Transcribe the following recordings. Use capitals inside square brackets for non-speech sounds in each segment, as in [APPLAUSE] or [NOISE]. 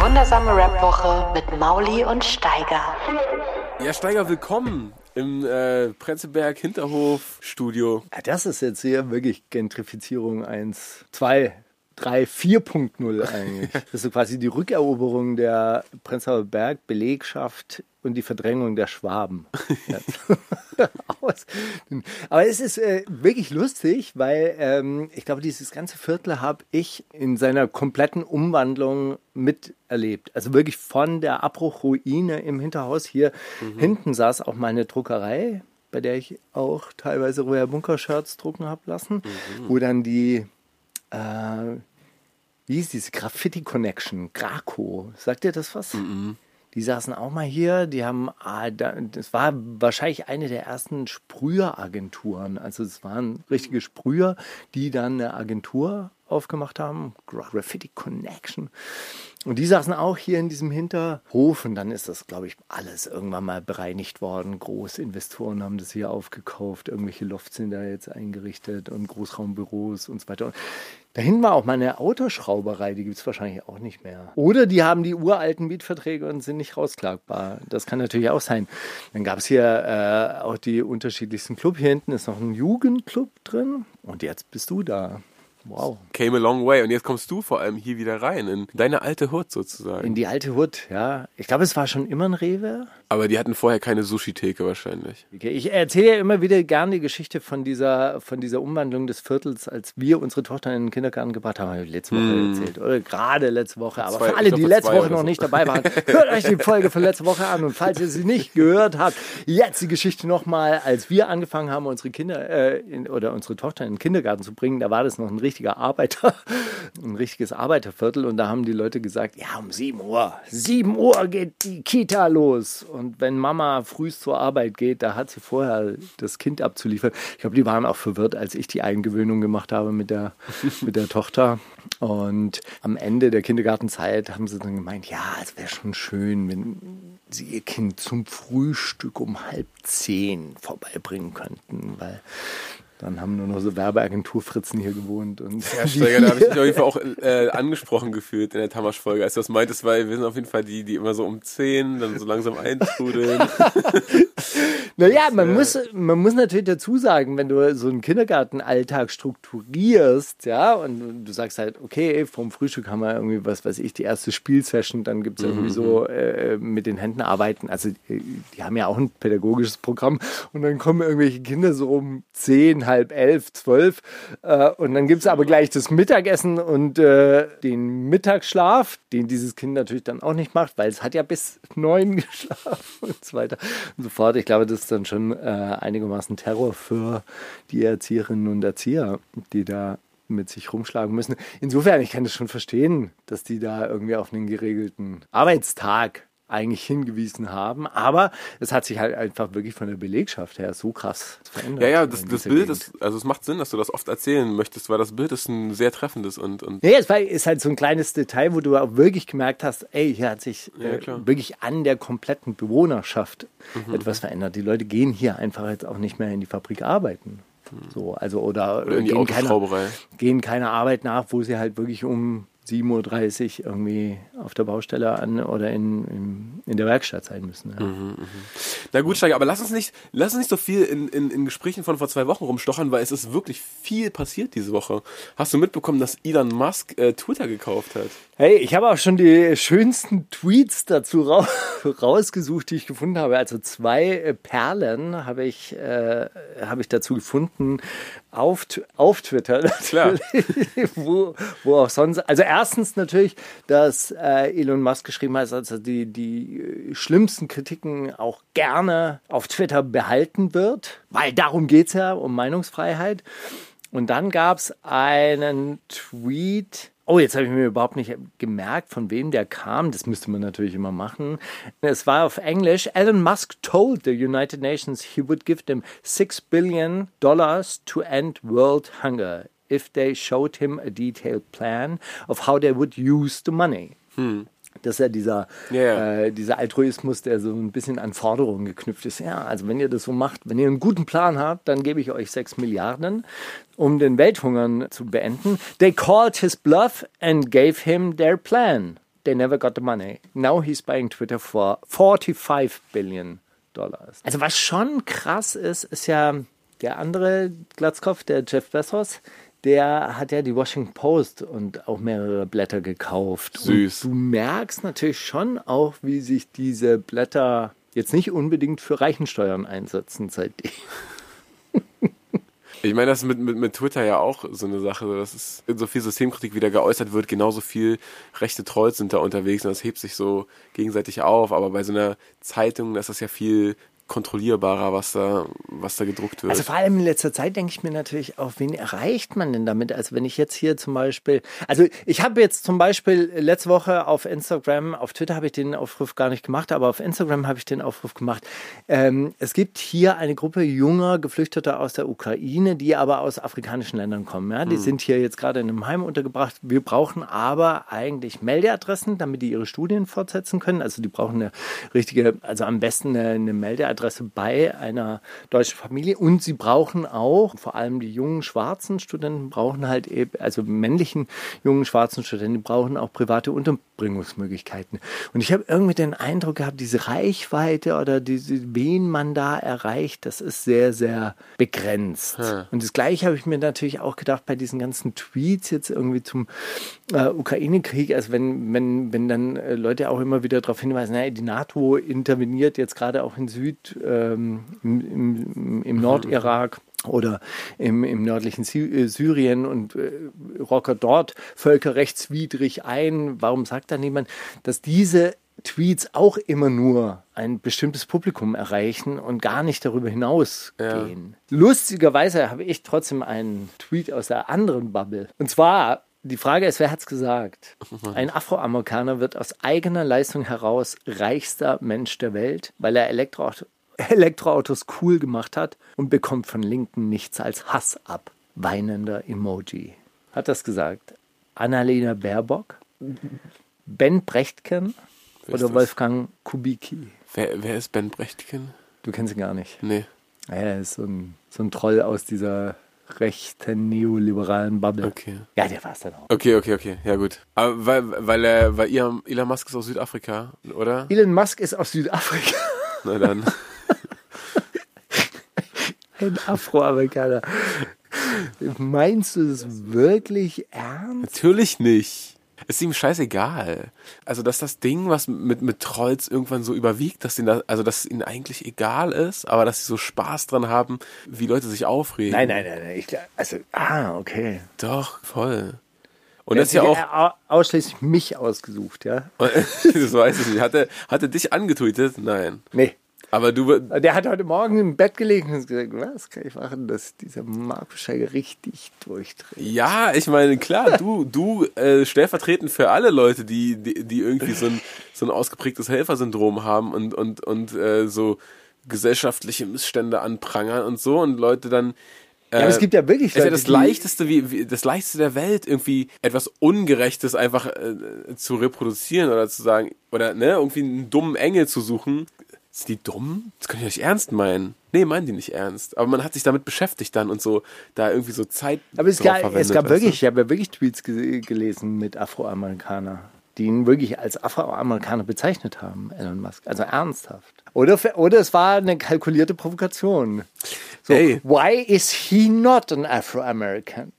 Die wundersame Rap-Woche mit Mauli und Steiger. Ja, Steiger, willkommen im äh, Prenzlberg Hinterhof Studio. Ja, das ist jetzt hier wirklich Gentrifizierung 1, 2, 3, 4.0 [LAUGHS] eigentlich. Das ist so quasi die Rückeroberung der Prenzlauer Berg Belegschaft und die Verdrängung der Schwaben. [LAUGHS] [LAUGHS] Aber es ist äh, wirklich lustig, weil ähm, ich glaube, dieses ganze Viertel habe ich in seiner kompletten Umwandlung miterlebt. Also wirklich von der Abbruchruine im Hinterhaus hier mhm. hinten saß auch meine Druckerei, bei der ich auch teilweise Royal Bunker Shirts drucken habe lassen, mhm. wo dann die äh, wie hieß diese Graffiti Connection, Graco, sagt ihr das was? Mhm. Die saßen auch mal hier, die haben, ah, das war wahrscheinlich eine der ersten Sprüheragenturen. Also es waren richtige Sprüher, die dann eine Agentur aufgemacht haben, Graffiti Connection. Und die saßen auch hier in diesem Hinterhof und dann ist das, glaube ich, alles irgendwann mal bereinigt worden. Großinvestoren haben das hier aufgekauft, irgendwelche Lofts sind da jetzt eingerichtet und Großraumbüros und so weiter. Und da hinten war auch mal eine Autoschrauberei, die gibt es wahrscheinlich auch nicht mehr. Oder die haben die uralten Mietverträge und sind nicht rausklagbar. Das kann natürlich auch sein. Dann gab es hier äh, auch die unterschiedlichsten Club. Hier hinten ist noch ein Jugendclub drin und jetzt bist du da. Wow. Came a long way. Und jetzt kommst du vor allem hier wieder rein, in deine alte Hut sozusagen. In die alte Hut, ja. Ich glaube, es war schon immer ein Rewe. Aber die hatten vorher keine Sushi-Theke wahrscheinlich. Okay. Ich erzähle ja immer wieder gerne die Geschichte von dieser, von dieser Umwandlung des Viertels, als wir unsere Tochter in den Kindergarten gebracht haben. Habe ich letzte Woche hm. erzählt. Oder gerade letzte Woche. Aber zwei, für alle, die letzte Woche noch so. nicht dabei waren, [LAUGHS] hört euch die Folge von letzter Woche an. Und falls ihr sie nicht gehört habt, jetzt die Geschichte nochmal, als wir angefangen haben, unsere Kinder äh, in, oder unsere Tochter in den Kindergarten zu bringen, da war das noch ein richtiger Arbeiter, [LAUGHS] ein richtiges Arbeiterviertel. Und da haben die Leute gesagt, ja, um 7 Uhr, 7 Uhr geht die Kita los. Und wenn Mama frühst zur Arbeit geht, da hat sie vorher das Kind abzuliefern. Ich glaube, die waren auch verwirrt, als ich die Eingewöhnung gemacht habe mit der, [LAUGHS] mit der Tochter. Und am Ende der Kindergartenzeit haben sie dann gemeint, ja, es wäre schon schön, wenn sie ihr Kind zum Frühstück um halb zehn vorbeibringen könnten, weil dann haben nur noch so Werbeagenturfritzen hier gewohnt. Und ja, Steiger, da habe ich mich [LAUGHS] auf jeden Fall auch äh, angesprochen gefühlt in der Tamasch-Folge, als du das meintest, weil wir sind auf jeden Fall die, die immer so um 10 dann so langsam eintrudeln. [LAUGHS] naja, man, ja. muss, man muss natürlich dazu sagen, wenn du so einen Kindergartenalltag strukturierst, ja, und du sagst halt, okay, vom Frühstück haben wir irgendwie, was weiß ich, die erste Spielsession, dann gibt es irgendwie mhm. so äh, mit den Händen arbeiten. Also die haben ja auch ein pädagogisches Programm und dann kommen irgendwelche Kinder so um 10, halb elf, zwölf. Äh, und dann gibt es aber gleich das Mittagessen und äh, den Mittagsschlaf, den dieses Kind natürlich dann auch nicht macht, weil es hat ja bis neun [LAUGHS] geschlafen und so weiter und so fort. Ich glaube, das ist dann schon äh, einigermaßen Terror für die Erzieherinnen und Erzieher, die da mit sich rumschlagen müssen. Insofern, ich kann das schon verstehen, dass die da irgendwie auf einen geregelten Arbeitstag eigentlich hingewiesen haben. Aber es hat sich halt einfach wirklich von der Belegschaft her so krass verändert. Ja, ja, das, das Bild ist, also es macht Sinn, dass du das oft erzählen möchtest, weil das Bild ist ein sehr treffendes und. und ja, es war, ist halt so ein kleines Detail, wo du auch wirklich gemerkt hast, ey, hier hat sich ja, äh, wirklich an der kompletten Bewohnerschaft mhm. etwas verändert. Die Leute gehen hier einfach jetzt auch nicht mehr in die Fabrik arbeiten. Mhm. So, also oder, oder gehen, keine, gehen keine Arbeit nach, wo sie halt wirklich um 7.30 Uhr irgendwie auf der Baustelle an oder in, in, in der Werkstatt sein müssen. Ja. Mhm, mh. Na gut, Steiger, aber lass uns nicht, lass uns nicht so viel in, in, in Gesprächen von vor zwei Wochen rumstochern, weil es ist wirklich viel passiert diese Woche. Hast du mitbekommen, dass Elon Musk äh, Twitter gekauft hat? Hey, ich habe auch schon die schönsten Tweets dazu ra [LAUGHS] rausgesucht, die ich gefunden habe. Also zwei äh, Perlen habe ich, äh, habe ich dazu gefunden auf, auf Twitter. [LAUGHS] Klar. wo, wo auch sonst. Also erstens natürlich, dass äh, Elon Musk geschrieben hat, dass er die, die äh, schlimmsten Kritiken auch gerne auf Twitter behalten wird, weil darum geht es ja, um Meinungsfreiheit. Und dann gab es einen Tweet, Oh, jetzt habe ich mir überhaupt nicht gemerkt, von wem der kam. Das müsste man natürlich immer machen. Es war auf Englisch. Elon Musk told the United Nations he would give them six billion dollars to end world hunger if they showed him a detailed plan of how they would use the money. Das ist ja dieser, Ja. Äh, dieser Altruismus, der so ein bisschen an Forderungen geknüpft ist. Ja, also wenn ihr das so macht, wenn ihr einen guten Plan habt, dann gebe ich euch sechs Milliarden, um den Welthungern zu beenden. They called his bluff and gave him their plan. They never got the money. Now he's buying Twitter for 45 billion dollars. Also was schon krass ist, ist ja der andere Glatzkopf, der Jeff Bezos, der hat ja die Washington Post und auch mehrere Blätter gekauft. Süß. Und du merkst natürlich schon auch, wie sich diese Blätter jetzt nicht unbedingt für Reichensteuern einsetzen seitdem. Ich meine, das ist mit, mit, mit Twitter ja auch so eine Sache, dass es so viel Systemkritik wieder geäußert wird, genauso viel rechte Trolls sind da unterwegs und das hebt sich so gegenseitig auf, aber bei so einer Zeitung, da ist das ja viel kontrollierbarer, was da, was da gedruckt wird. Also vor allem in letzter Zeit denke ich mir natürlich auch, wen erreicht man denn damit? Also wenn ich jetzt hier zum Beispiel, also ich habe jetzt zum Beispiel letzte Woche auf Instagram, auf Twitter habe ich den Aufruf gar nicht gemacht, aber auf Instagram habe ich den Aufruf gemacht. Ähm, es gibt hier eine Gruppe junger Geflüchteter aus der Ukraine, die aber aus afrikanischen Ländern kommen. Ja? Die sind hier jetzt gerade in einem Heim untergebracht. Wir brauchen aber eigentlich Meldeadressen, damit die ihre Studien fortsetzen können. Also die brauchen eine richtige, also am besten eine, eine Meldeadresse bei einer deutschen Familie. Und sie brauchen auch, vor allem die jungen schwarzen Studenten brauchen halt eben, also männlichen jungen schwarzen Studenten, die brauchen auch private Unterbringungsmöglichkeiten. Und ich habe irgendwie den Eindruck gehabt, diese Reichweite oder diese, wen man da erreicht, das ist sehr, sehr begrenzt. Und das Gleiche habe ich mir natürlich auch gedacht bei diesen ganzen Tweets jetzt irgendwie zum äh, Ukraine-Krieg, also wenn, wenn, wenn dann äh, Leute auch immer wieder darauf hinweisen, naja, die NATO interveniert jetzt gerade auch in Süd, ähm, im, im, Nordirak oder im, im nördlichen Sy äh, Syrien und äh, rockert dort völkerrechtswidrig ein. Warum sagt da niemand, dass diese Tweets auch immer nur ein bestimmtes Publikum erreichen und gar nicht darüber hinausgehen. Lustigerweise habe ich trotzdem einen Tweet aus der anderen Bubble. Und zwar, die Frage ist, wer hat's gesagt? Ein Afroamerikaner wird aus eigener Leistung heraus reichster Mensch der Welt, weil er Elektroauto Elektroautos cool gemacht hat und bekommt von Linken nichts als Hass ab. Weinender Emoji. Hat das gesagt? Annalena Baerbock? Ben Brechtken? Oder? Wolfgang Kubicki? wer, wer ist Ben Brechtken? Du kennst ihn gar nicht. Nee. Er ist so ein, so ein Troll aus dieser rechten neoliberalen Bubble. Okay. Ja, der war es dann auch. Okay, okay, okay. Ja, gut. Aber weil, weil, er, weil Elon Musk ist aus Südafrika, oder? Elon Musk ist aus Südafrika. Na dann. [LAUGHS] Ein Afroamerikaner. Meinst du das wirklich ernst? Natürlich nicht. Ist ihm scheißegal. Also, dass das Ding, was mit, mit Trolls irgendwann so überwiegt, dass ihnen das, also, dass es ihnen eigentlich egal ist, aber dass sie so Spaß dran haben, wie Leute sich aufregen. Nein, nein, nein, nein. Ich, also, ah, okay. Doch, voll. Und Er das ist ja auch, ausschließlich mich ausgesucht, ja? [LAUGHS] das weiß ich nicht. Hat er, hat er dich angetweetet? Nein. Nee. Aber du, Der hat heute Morgen im Bett gelegen und gesagt, was kann ich machen, dass dieser Markus Scheiger richtig durchdreht? Ja, ich meine, klar, du, du äh, stellvertretend für alle Leute, die, die, die irgendwie so ein, so ein ausgeprägtes Helfersyndrom haben und, und, und äh, so gesellschaftliche Missstände anprangern und so und Leute dann. Äh, Ja, aber es gibt ja wirklich es ist ja Leute, das leichteste, wie, wie das leichteste der Welt, irgendwie etwas Ungerechtes einfach äh, zu reproduzieren oder zu sagen, oder ne, irgendwie einen dummen Engel zu suchen. Sind die dumm? Das kann ich nicht ernst meinen. Nee, meinen die nicht ernst. Aber man hat sich damit beschäftigt dann und so, da irgendwie so Zeit Aber es gab, es gab weißt du? wirklich, ich habe ja wirklich Tweets ge gelesen mit Afroamerikaner, die ihn wirklich als Afroamerikaner bezeichnet haben, Elon Musk. Also ernsthaft. Oder, oder es war eine kalkulierte Provokation. So, Ey. why is he not an Afro-American?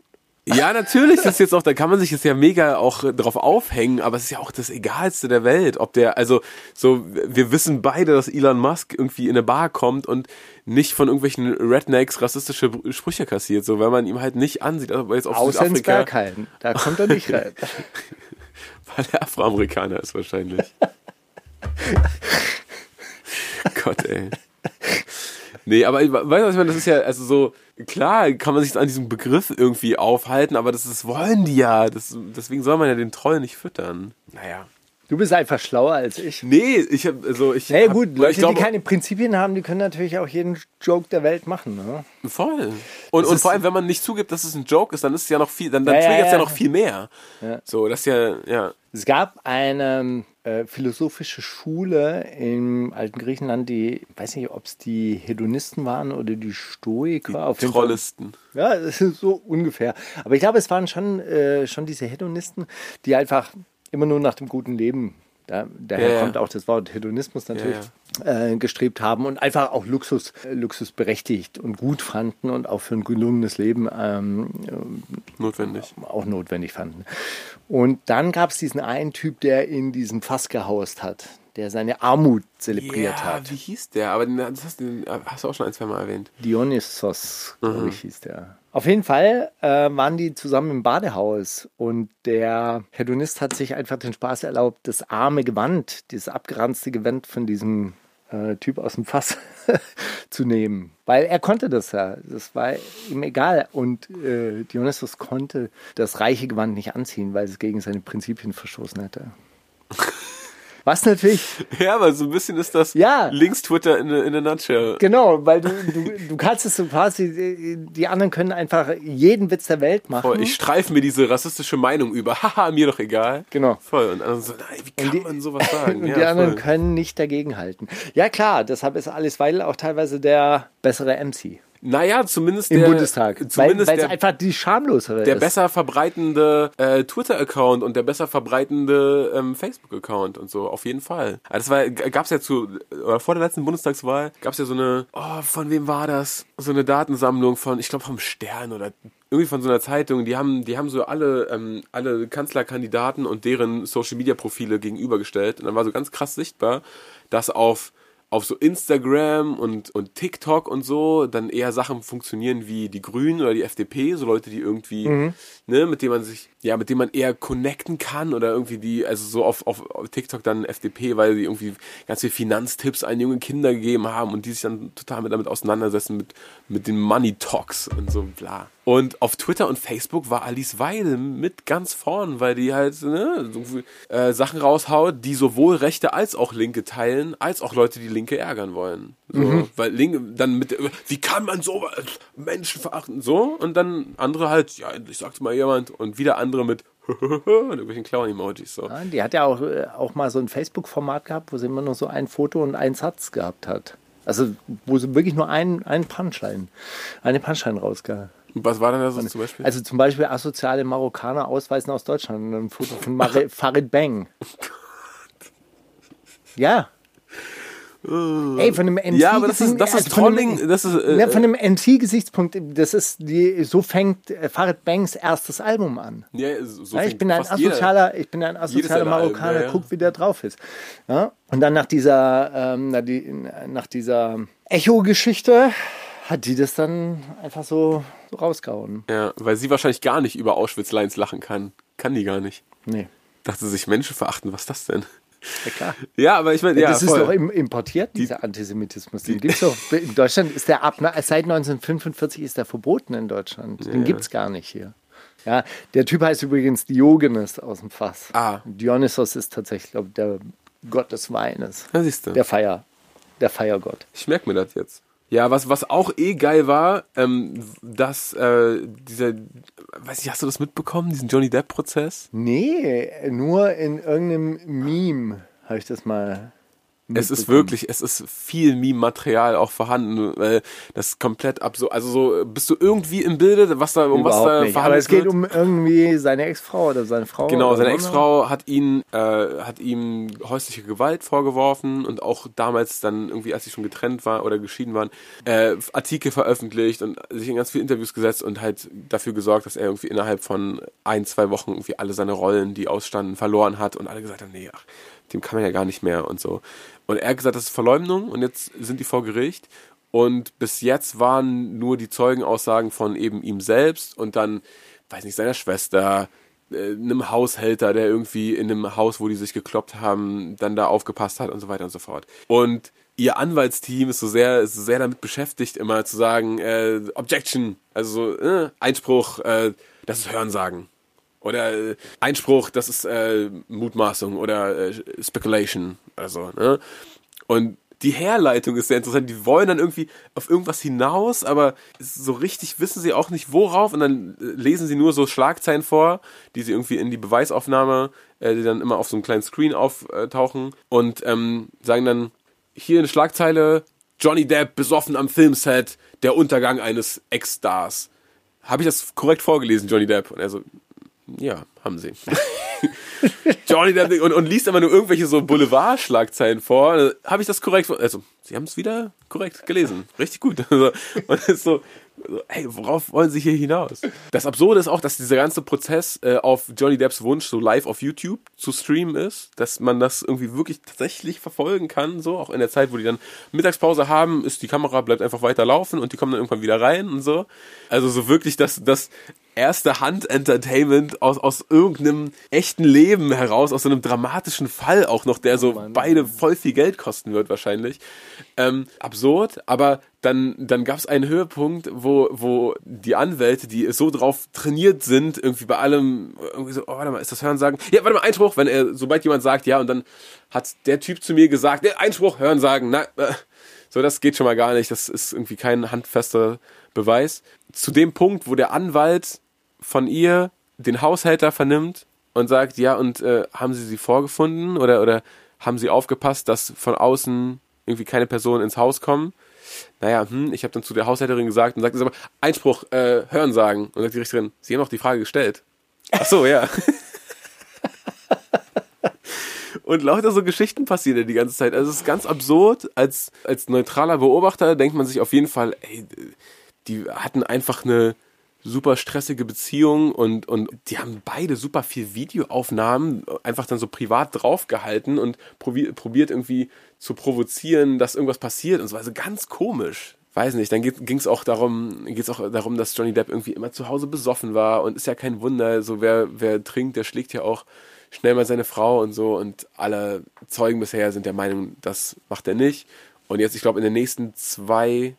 Ja, natürlich, das ist jetzt auch, da kann man sich jetzt ja mega auch drauf aufhängen, aber es ist ja auch das Egalste der Welt, ob der, also so, wir wissen beide, dass Elon Musk irgendwie in eine Bar kommt und nicht von irgendwelchen Rednecks rassistische Sprüche kassiert, so, weil man ihm halt nicht ansieht, aber jetzt auf Außer in Südafrika, Bergheim. Da kommt er nicht rein. [LAUGHS] weil er Afroamerikaner ist wahrscheinlich. [LAUGHS] Gott, ey. Nee, aber ich- weißt du, was ich meine, das ist ja, also so, klar kann man sich an diesem Begriff irgendwie aufhalten, aber das, das wollen die ja. Das, deswegen soll man ja den Troll nicht füttern. Naja. Du bist einfach schlauer als ich. Nee, ich hab, also ich. Ja, hab- gut, ich Leute, glaube, die keine Prinzipien haben, die können natürlich auch jeden Joke der Welt machen. Ne? Voll. Und, und vor allem, wenn man nicht zugibt, dass es ein Joke ist, dann ist es ja noch viel, dann, dann Ja, ja, triggert es ja, ja. noch viel mehr. So, das ist ja, ja. Es gab eine äh, philosophische Schule im alten Griechenland, die, ich weiß nicht, ob es die Hedonisten waren oder die Stoiker. auf jeden Fall. Trollisten. Ja, [LAUGHS] so ungefähr. Aber ich glaube, es waren schon, äh, schon diese Hedonisten, die einfach immer nur nach dem guten Leben, da, daher Ja, ja. kommt auch das Wort Hedonismus natürlich, Äh, gestrebt haben und einfach auch Luxus, äh, Luxus berechtigt und gut fanden und auch für ein gelungenes Leben ähm, Notwendig. auch notwendig fanden. Und dann gab es diesen einen Typ, der in diesem Fass gehaust hat, der seine Armut zelebriert ja, hat. wie hieß der? Aber das hast du, hast du auch schon ein, zwei Mal erwähnt. Dionysos, Mhm. glaube ich, hieß der. Auf jeden Fall äh, waren die zusammen im Badehaus und der Hedonist hat sich einfach den Spaß erlaubt, das arme Gewand, dieses abgeranzte Gewand von diesem äh, Typ aus dem Fass [LAUGHS] zu nehmen. Weil er konnte das ja. Das war ihm egal. Und äh, Dionysos konnte das reiche Gewand nicht anziehen, weil es gegen seine Prinzipien verstoßen hätte. [LAUGHS] Was natürlich [LAUGHS] Ja, aber so ein bisschen ist das Ja. Links-Twitter in, in a nutshell. Genau, weil du, du, du kannst es so quasi, die anderen können einfach jeden Witz der Welt machen. Voll, ich streife mir diese rassistische Meinung über. [LAUGHS] Haha, mir doch egal. Genau. Voll. Und andere so, nein, wie kann die- man sowas [LAUGHS] sagen? und ja, die anderen voll. können nicht dagegenhalten. Ja klar, deshalb ist Alice Weidel auch teilweise der bessere MC Naja, zumindest im der, Bundestag. Zumindest weil der, einfach die schamlosere der ist. besser verbreitende äh, Twitter-Account und der besser verbreitende ähm, Facebook-Account und so, auf jeden Fall. Also das war, gab's ja zu, oder vor der letzten Bundestagswahl, gab's ja so eine, oh, von wem war das? So eine Datensammlung von, ich glaube vom Stern oder irgendwie von so einer Zeitung, die haben, die haben so alle, ähm, alle Kanzlerkandidaten und deren Social-Media-Profile gegenübergestellt und dann war so ganz krass sichtbar, dass auf auf so Instagram und, und TikTok und so dann eher Sachen funktionieren wie die Grünen oder die FDP, so Leute, die irgendwie, ne, mit denen man sich, ja, mit denen man eher connecten kann oder irgendwie die, also so auf, auf, auf TikTok dann FDP, weil sie irgendwie ganz viele Finanztipps an junge Kinder gegeben haben und die sich dann total mit damit auseinandersetzen mit, mit den Money Talks und so bla. Und auf Twitter und Facebook war Alice Weidel mit ganz vorn, weil die halt ne, so, äh, Sachen raushaut, die sowohl Rechte als auch Linke teilen, als auch Leute, die Linke ärgern wollen. So, Weil Linke dann mit, wie kann man so Menschen verachten, so und dann andere halt, ja, endlich sagt's mal jemand und wieder andere mit [LAUGHS] und irgendwelchen Clown-Emojis. So. Ja, die hat ja auch, äh, auch mal so ein Facebook-Format gehabt, wo sie immer nur so ein Foto und einen Satz gehabt hat. Also, wo sie wirklich nur einen, einen Punchline, eine Punchline rausgab. Was war denn da so zum Beispiel? Also zum Beispiel asoziale Marokkaner ausweisen aus Deutschland. Ein Foto von Mar [LAUGHS] Farid Bang. Ja. Ey, von dem MC ja, aber das ist, das ist Trolling, das ist, äh, ja, von dem MC-Gesichtspunkt, das ist die, so fängt äh, Farid Bangs erstes Album an. ja, so Ja, ich bin ein asozialer, ich bin ein asozialer seiner Alben, Marokkaner, ja, ja. guck, wie der drauf ist. Ja? Und dann nach dieser, ähm, nach, die, nach dieser Echo-Geschichte hat die das dann einfach so, so rausgehauen. Ja, weil sie wahrscheinlich gar nicht über Auschwitz-Lines lachen kann. Kann die gar nicht. Nee, Dachte sich, Menschen verachten, was ist das denn? Ja klar. Ja, aber ich meine, ja, das ist voll. doch im, importiert, dieser Antisemitismus. Den gibt's doch. [LAUGHS] In Deutschland ist der ab, seit 1945 ist der verboten in Deutschland. Den gibt's gar nicht hier. Ja, der Typ heißt übrigens Diogenes aus dem Fass. Ah. Dionysos ist tatsächlich, glaube ich, der Gott des Weines. Ja, siehst du. Der Feier, der Feiergott. Ich merke mir das jetzt. Ja, was, was auch eh geil war, ähm, dass äh, dieser, weiß ich, hast du das mitbekommen, diesen Johnny Depp-Prozess? Nee, nur in irgendeinem Meme habe ich das mal. Es ist wirklich, es ist viel Meme-Material auch vorhanden, weil das ist komplett ab so, also so, bist du irgendwie im Bilde, was da, um was da Überhaupt nicht. Aber verhandelt es geht wird? um irgendwie seine Ex-Frau oder seine Frau. Genau, seine ne? Ex-Frau hat ihn, äh, hat ihm häusliche Gewalt vorgeworfen und auch damals dann irgendwie, als sie schon getrennt war oder geschieden waren, äh, Artikel veröffentlicht und sich in ganz viele Interviews gesetzt und halt dafür gesorgt, dass er irgendwie innerhalb von ein, zwei Wochen irgendwie alle seine Rollen, die ausstanden, verloren hat und alle gesagt haben, nee, ach, dem kann man ja gar nicht mehr und so. Und er hat gesagt, das ist Verleumdung und jetzt sind die vor Gericht. Und bis jetzt waren nur die Zeugenaussagen von eben ihm selbst und dann, weiß nicht, seiner Schwester, äh, einem Haushälter, der irgendwie in einem Haus, wo die sich gekloppt haben, dann da aufgepasst hat und so weiter und so fort. Und ihr Anwaltsteam ist so sehr, ist sehr damit beschäftigt, immer zu sagen, äh, Objection, also so, äh, Einspruch, äh, das ist Hörensagen. Oder äh, Einspruch, das ist äh, Mutmaßung oder äh, Speculation. Also, ne? Und die Herleitung ist sehr interessant. Die wollen dann irgendwie auf irgendwas hinaus, aber so richtig wissen sie auch nicht worauf. Und dann äh, lesen sie nur so Schlagzeilen vor, die sie irgendwie in die Beweisaufnahme, äh, die dann immer auf so einem kleinen Screen auftauchen und ähm, sagen dann hier eine Schlagzeile: Johnny Depp besoffen am Filmset, der Untergang eines Ex-Stars. Habe ich das korrekt vorgelesen, Johnny Depp? Und er so, ja, haben sie. [LAUGHS] Johnny Depp und, und liest immer nur irgendwelche so Boulevard-Schlagzeilen vor. Habe ich das korrekt? Also, sie haben es wieder korrekt gelesen. Richtig gut. [LAUGHS] Also, und ist so, hey, worauf wollen sie hier hinaus? Das Absurde ist auch, dass dieser ganze Prozess äh, auf Johnny Depps Wunsch so live auf YouTube zu streamen ist, dass man das irgendwie wirklich tatsächlich verfolgen kann, so auch in der Zeit, wo die dann Mittagspause haben, ist die Kamera bleibt einfach weiter laufen und die kommen dann irgendwann wieder rein und so. Also so wirklich das das erste Hand-Entertainment aus, aus irgendeinem echten Leben heraus, aus so einem dramatischen Fall auch noch, der so oh beide voll viel Geld kosten wird wahrscheinlich. Ähm, absurd, aber dann, dann gab es einen Höhepunkt, wo, wo die Anwälte, die so drauf trainiert sind, irgendwie bei allem, irgendwie so, oh, warte mal, ist das Hören sagen? Ja, warte mal, Einspruch, wenn er, sobald jemand sagt, ja, und dann hat der Typ zu mir gesagt, nee, Einspruch, Hören sagen, na, äh, so, das geht schon mal gar nicht, das ist irgendwie kein handfester Beweis. Zu dem Punkt, wo der Anwalt von ihr den Haushälter vernimmt und sagt, ja, und äh, haben sie sie vorgefunden oder, oder haben sie aufgepasst, dass von außen irgendwie keine Personen ins Haus kommen? naja, hm, ich habe dann zu der Haushälterin gesagt und sagt aber, Einspruch, äh, Hören sagen. Und sagt die Richterin, Sie haben noch die Frage gestellt. Ach so, ja. [LAUGHS] und lauter so Geschichten passieren ja die ganze Zeit. Also es ist ganz absurd. Als, als neutraler Beobachter denkt man sich auf jeden Fall, ey, die hatten einfach eine super stressige Beziehung und, und die haben beide super viel Videoaufnahmen einfach dann so privat draufgehalten und probiert, probiert irgendwie zu provozieren, dass irgendwas passiert und so. Also ganz komisch. Weiß nicht, dann ging es auch darum, geht's auch darum, dass Johnny Depp irgendwie immer zu Hause besoffen war und ist ja kein Wunder, so wer, wer trinkt, der schlägt ja auch schnell mal seine Frau und so und alle Zeugen bisher sind der Meinung, das macht er nicht. Und jetzt, ich glaube, in den nächsten zwei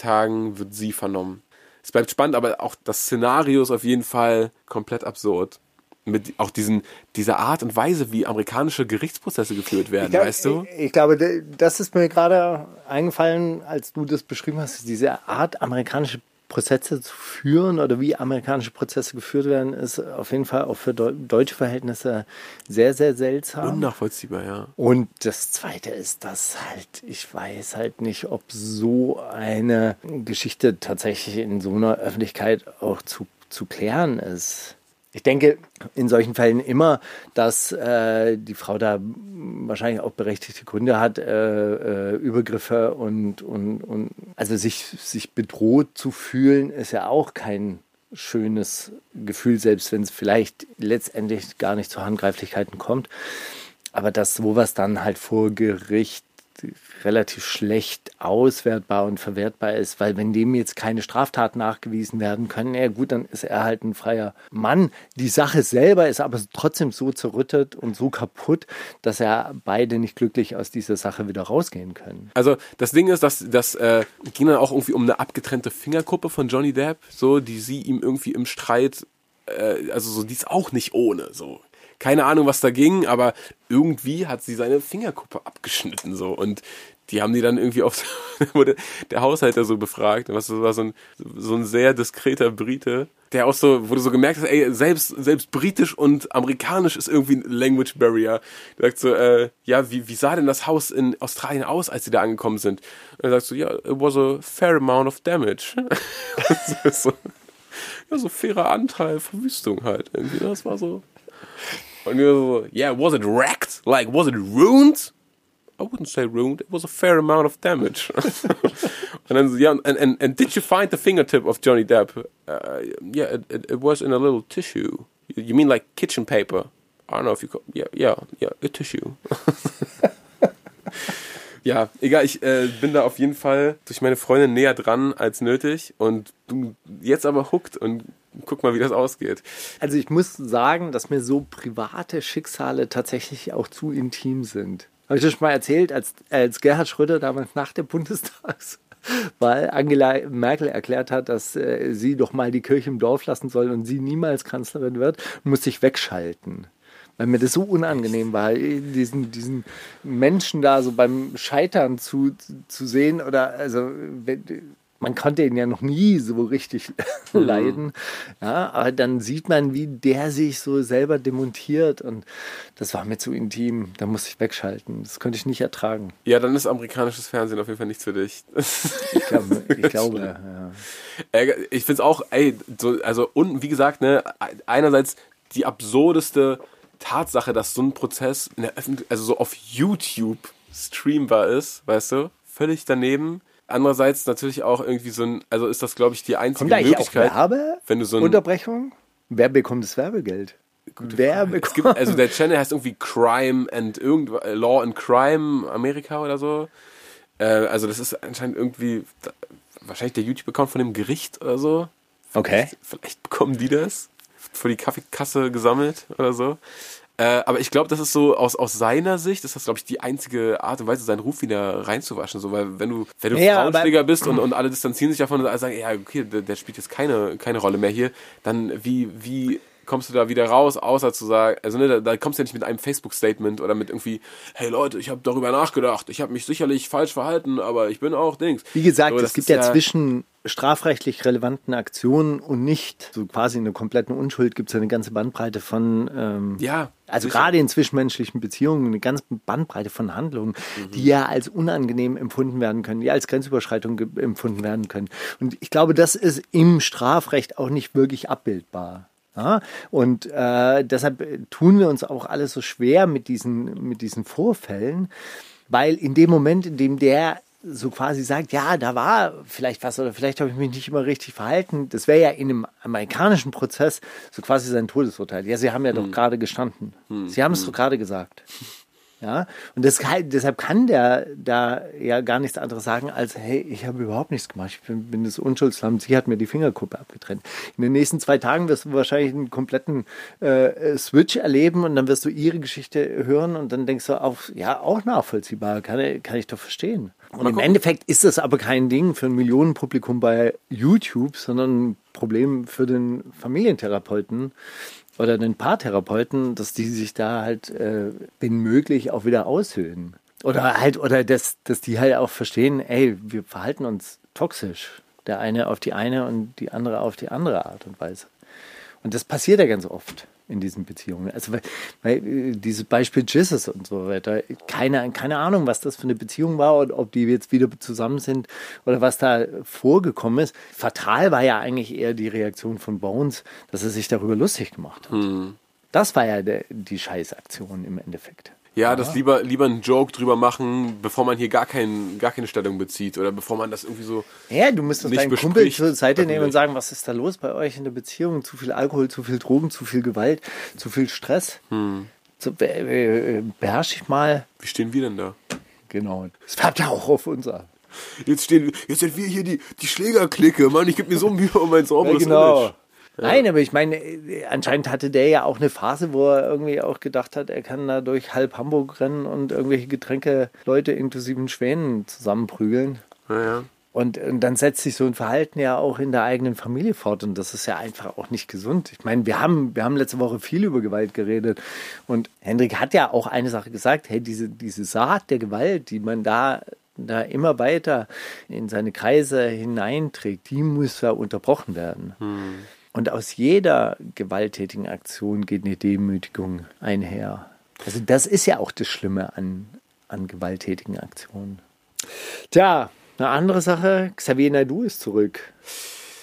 Tagen wird sie vernommen. Es bleibt spannend, aber auch das Szenario ist auf jeden Fall komplett absurd mit auch diesen, dieser Art und Weise, wie amerikanische Gerichtsprozesse geführt werden, glaub, weißt du? Ich, ich, glaube, das ist mir gerade eingefallen, als du das beschrieben hast, diese Art, amerikanische Prozesse zu führen oder wie amerikanische Prozesse geführt werden, ist auf jeden Fall auch für deutsche Verhältnisse sehr, sehr seltsam. Unnachvollziehbar, ja. Und das Zweite ist, dass halt, ich weiß halt nicht, ob so eine Geschichte tatsächlich in so einer Öffentlichkeit auch zu, zu klären ist. Ich denke in solchen Fällen immer, dass äh, die Frau da wahrscheinlich auch berechtigte Gründe hat, äh, äh, Übergriffe und, und, und also sich, sich bedroht zu fühlen, ist ja auch kein schönes Gefühl, selbst wenn es vielleicht letztendlich gar nicht zu Handgreiflichkeiten kommt. Aber dass sowas dann halt vor Gericht relativ schlecht auswertbar und verwertbar ist, weil wenn dem jetzt keine Straftaten nachgewiesen werden können, ja gut, dann ist er halt ein freier Mann. Die Sache selber ist aber trotzdem so zerrüttet und so kaputt, dass er beide nicht glücklich aus dieser Sache wieder rausgehen können. Also das Ding ist, dass das äh, ging dann auch irgendwie um eine abgetrennte Fingerkuppe von Johnny Depp, so die sie ihm irgendwie im Streit äh, also so die ist auch nicht ohne so keine Ahnung, was da ging, aber irgendwie hat sie seine Fingerkuppe abgeschnitten so und die haben die dann irgendwie auf [LAUGHS] wurde der Haushalter so befragt, was das war so ein so ein sehr diskreter Brite, der auch so wurde so gemerkt, hat, ey, selbst selbst britisch und amerikanisch ist irgendwie ein Language Barrier. Der sagt so, äh, ja, wie wie sah denn das Haus in Australien aus, als sie da angekommen sind? Und er sagt so, ja, it was a fair amount of damage. [LAUGHS] so, ja, so fairer Anteil Verwüstung halt irgendwie. Das war so, yeah, was it wrecked? Like, was it ruined? I wouldn't say ruined. It was a fair amount of damage. [LAUGHS] and then, yeah, and, and, and did you find the fingertip of Johnny Depp? Uh, yeah, it, it, it, was in a little tissue. You mean like kitchen paper? I don't know if you call, yeah, yeah, yeah, a tissue. [LAUGHS] ja, egal, ich äh, bin da auf jeden Fall durch meine Freundin näher dran als nötig und du jetzt aber huckt und guck mal, wie das ausgeht. Also ich muss sagen, dass mir so private Schicksale tatsächlich auch zu intim sind. Habe ich das schon mal erzählt, als, als Gerhard Schröder damals nach der Bundestagswahl Angela Merkel erklärt hat, dass äh, sie doch mal die Kirche im Dorf lassen soll und sie niemals Kanzlerin wird, musste ich wegschalten. Weil mir das so unangenehm war, diesen, diesen Menschen da so beim Scheitern zu, zu sehen oder also man konnte ihn ja noch nie so richtig [LAUGHS] leiden. Ja, aber dann sieht man, wie der sich so selber demontiert und das war mir zu intim. Da musste ich wegschalten. Das konnte ich nicht ertragen. Ja, dann ist amerikanisches Fernsehen auf jeden Fall nichts für dich. [LAUGHS] Ich, glaub, ich glaube, ja. Ich finde es auch, ey, so, also und wie gesagt, ne, einerseits die absurdeste Tatsache, dass so ein Prozess in der Öffentlich also so auf YouTube streambar ist, weißt du, völlig daneben. Andererseits natürlich auch irgendwie so ein, also ist das, glaube ich, die einzige Kommt da eigentlich auch Möglichkeit, Werbe? wenn du so ein Unterbrechung? Wer bekommt das Werbegeld? Wer es bekommt gibt, also der Channel heißt irgendwie Crime and irgend äh, Law and Crime Amerika oder so. Äh, also das ist anscheinend irgendwie wahrscheinlich der YouTube-Account von dem Gericht oder so. Okay. Vielleicht, vielleicht bekommen die das vor die Kaffeekasse gesammelt oder so. Äh, aber ich glaube, das ist so aus, aus seiner Sicht, ist das, glaube ich, die einzige Art und Weise, seinen Ruf wieder reinzuwaschen. So, weil wenn du, wenn du Ja, Frauenschläger bist und, und alle distanzieren sich davon und alle sagen, ja, okay, der, der spielt jetzt keine, keine Rolle mehr hier, dann wie, wie kommst du da wieder raus, außer zu sagen, also ne, da, da kommst du ja nicht mit einem Facebook-Statement oder mit irgendwie, hey Leute, ich habe darüber nachgedacht, ich habe mich sicherlich falsch verhalten, aber ich bin auch Dings. Wie gesagt, So, es gibt ist ja, zwischen strafrechtlich relevanten Aktionen und nicht so quasi in der kompletten Unschuld gibt es eine ganze Bandbreite von ähm, Ja, also sicher. gerade in zwischenmenschlichen Beziehungen eine ganze Bandbreite von Handlungen, die ja als unangenehm empfunden werden können, die als Grenzüberschreitung empfunden werden können. Und ich glaube, das ist im Strafrecht auch nicht wirklich abbildbar. Ja? Und äh, deshalb tun wir uns auch alle so schwer mit diesen, mit diesen Vorfällen, weil in dem Moment, in dem der so quasi sagt, ja, da war vielleicht was oder vielleicht habe ich mich nicht immer richtig verhalten. Das wäre ja in einem amerikanischen Prozess so quasi sein Todesurteil. Ja, Sie haben ja doch gerade gestanden. Sie haben es doch gerade gesagt. Ja, und das, deshalb kann der da ja gar nichts anderes sagen als, hey, ich habe überhaupt nichts gemacht, ich bin, bin das Unschuldslamm, sie hat mir die Fingerkuppe abgetrennt. In den nächsten zwei Tagen wirst du wahrscheinlich einen kompletten äh, Switch erleben und dann wirst du ihre Geschichte hören und dann denkst du auch, ja, auch nachvollziehbar, kann, kann ich doch verstehen. Und im Endeffekt ist das aber kein Ding für ein Millionenpublikum bei YouTube, sondern ein Problem für den Familientherapeuten oder den Paartherapeuten, dass die sich da halt, äh, wenn möglich, auch wieder aushöhlen. Oder halt, oder dass, dass die halt auch verstehen, ey, wir verhalten uns toxisch. Der eine auf die eine und die andere auf die andere Art und Weise. Und das passiert ja ganz oft in diesen Beziehungen. Also weil, weil äh, dieses Beispiel Jesus und so weiter, keine, keine Ahnung, was das für eine Beziehung war und ob die jetzt wieder zusammen sind oder was da vorgekommen ist. Fatal war ja eigentlich eher die Reaktion von Bones, dass er sich darüber lustig gemacht hat. Das war ja der, die Scheißaktion im Endeffekt. Ja, das lieber, lieber einen Joke drüber machen, bevor man hier gar, kein, gar keine Stellung bezieht oder bevor man das irgendwie so. Ja, du Nicht deinen Kumpel zur Seite nehmen und sagen, was ist da los bei euch in der Beziehung? Zu viel Alkohol, zu viel Drogen, zu viel Gewalt, zu viel Stress. So, be äh, beherrsch dich mal. Wie stehen wir denn da? Genau. Das färbt ja auch auf uns ab. Jetzt stehen, jetzt sind wir hier die, die Schlägerklicke, Mann, ich gebe mir so Mühe um mein sauberes genau. Image. Nein, aber ich meine, äh, anscheinend hatte der ja auch eine Phase, wo er irgendwie auch gedacht hat, er kann da durch halb Hamburg rennen und irgendwelche Getränke Leute inklusive Schwänen zusammenprügeln. Ja, ja. Und, und dann setzt sich so ein Verhalten ja auch in der eigenen Familie fort und das ist ja einfach auch nicht gesund. Ich meine, wir haben, wir haben letzte Woche viel über Gewalt geredet und Hendrik hat ja auch eine Sache gesagt, hey, diese, diese Saat der Gewalt, die man da, da immer weiter in seine Kreise hineinträgt, die muss ja unterbrochen werden. Und aus jeder gewalttätigen Aktion geht eine Demütigung einher. Also das ist ja auch das Schlimme an, an gewalttätigen Aktionen. Tja, eine andere Sache, Xavier Naidu ist zurück.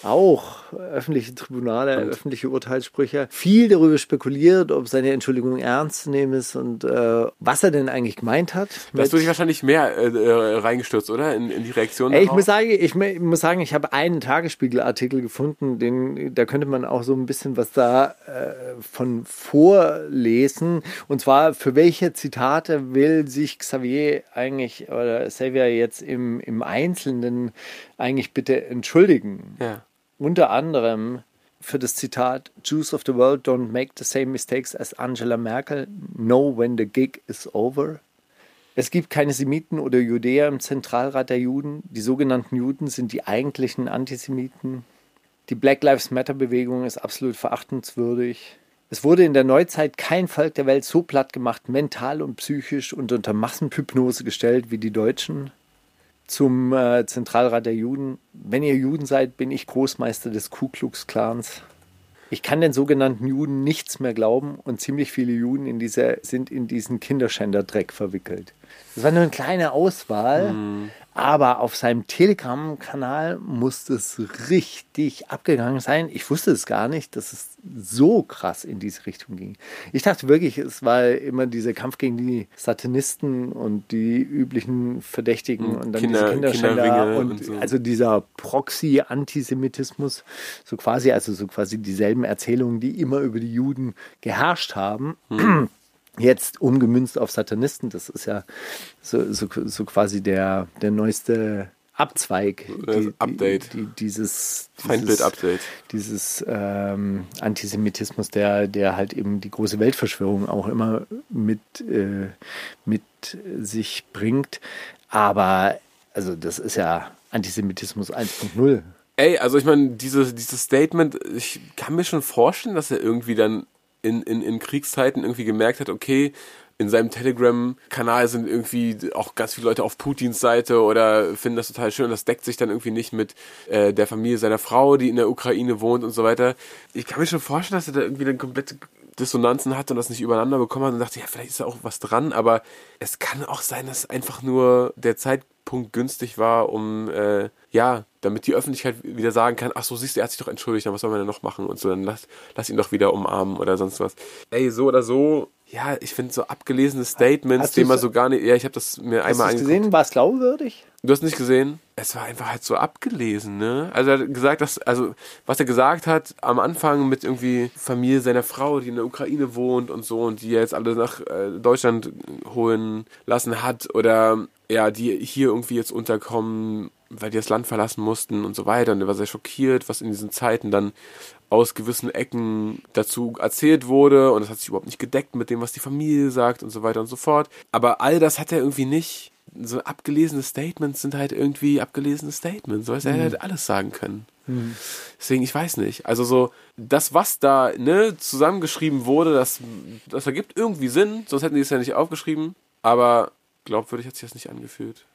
Auch öffentliche Tribunale, öffentliche Urteilssprüche. Viel darüber spekuliert, ob seine Entschuldigung ernst zu nehmen ist und äh, was er denn eigentlich gemeint hat. Da hast du dich wahrscheinlich mehr äh, äh, reingestürzt, oder? In, in die Reaktion. Ey, ich muss sagen, ich mu- muss sagen, ich habe einen Tagesspiegel-Artikel gefunden, den, da könnte man auch so ein bisschen was da äh, von vorlesen. Und zwar, für welche Zitate will sich Xavier eigentlich oder Xavier jetzt im, im Einzelnen eigentlich bitte entschuldigen? Ja. Unter anderem für das Zitat Jews of the world don't make the same mistakes as Angela Merkel. Know when the gig is over. Es gibt keine Semiten oder Judäer im Zentralrat der Juden. Die sogenannten Juden sind die eigentlichen Antisemiten. Die Black Lives Matter-Bewegung ist absolut verachtenswürdig. Es wurde in der Neuzeit kein Volk der Welt so platt gemacht, mental und psychisch und unter Massenhypnose gestellt wie die Deutschen. Zum äh, Zentralrat der Juden. Wenn ihr Juden seid, bin ich Großmeister des Ku Klux Klans. Ich kann den sogenannten Juden nichts mehr glauben und ziemlich viele Juden in dieser, sind in diesen Kinderschänderdreck verwickelt. Das war nur eine kleine Auswahl, Mhm. aber auf seinem Telegram-Kanal muss es richtig abgegangen sein. Ich wusste es gar nicht, dass es so krass in diese Richtung ging. Ich dachte wirklich, es war immer dieser Kampf gegen die Satanisten und die üblichen Verdächtigen und dann Kinder- diese Kinderschänder und, und so. also dieser Proxy-Antisemitismus, so quasi, also so quasi dieselben Erzählungen, die immer über die Juden geherrscht haben. Hm. Jetzt umgemünzt auf Satanisten, das ist ja so, so, so quasi der, der neueste Abzweig. Das Update. Die, die, dieses, Feindbild-Update. Dieses ähm, Antisemitismus, der, der halt eben die große Weltverschwörung auch immer mit, äh, mit sich bringt. Aber also das ist ja Antisemitismus 1.0. Ey, also ich meine, diese, dieses Statement, ich kann mir schon vorstellen, dass er irgendwie dann in, in, in Kriegszeiten irgendwie gemerkt hat, okay, in seinem Telegram-Kanal sind irgendwie auch ganz viele Leute auf Putins Seite oder finden das total schön. Das deckt sich dann irgendwie nicht mit äh, der Familie seiner Frau, die in der Ukraine wohnt und so weiter. Ich kann mir schon vorstellen, dass er da irgendwie dann komplette Dissonanzen hat und das nicht übereinander bekommen hat und dachte, ja, vielleicht ist da auch was dran, aber es kann auch sein, dass einfach nur der Zeitpunkt günstig war, um, äh, ja, damit die Öffentlichkeit wieder sagen kann, ach so, siehst du, er hat sich doch entschuldigt, dann was soll man denn noch machen und so, dann lass, lass ihn doch wieder umarmen oder sonst was. Ey, so oder so, ja, ich finde so abgelesene Statements, die man so gar nicht, ja, ich habe das mir Hast einmal du es angeguckt. gesehen? War es glaubwürdig? Du hast nicht gesehen? Es war einfach halt so abgelesen, ne? Also er hat gesagt, dass, also was er gesagt hat am Anfang mit irgendwie Familie seiner Frau, die in der Ukraine wohnt und so und die jetzt alle nach äh, Deutschland holen lassen hat oder ja, die hier irgendwie jetzt unterkommen, weil die das Land verlassen mussten und so weiter. Und er war sehr schockiert, was in diesen Zeiten dann aus gewissen Ecken dazu erzählt wurde und das hat sich überhaupt nicht gedeckt mit dem, was die Familie sagt und so weiter und so fort. Aber all das hat er irgendwie nicht. So abgelesene Statements sind halt irgendwie abgelesene Statements. Weißt du, er hätte halt alles sagen können. Deswegen, ich weiß nicht. Also so, das, was da ne, zusammengeschrieben wurde, das, das ergibt irgendwie Sinn, sonst hätten die es ja nicht aufgeschrieben. Aber glaubwürdig hat sich das nicht angefühlt.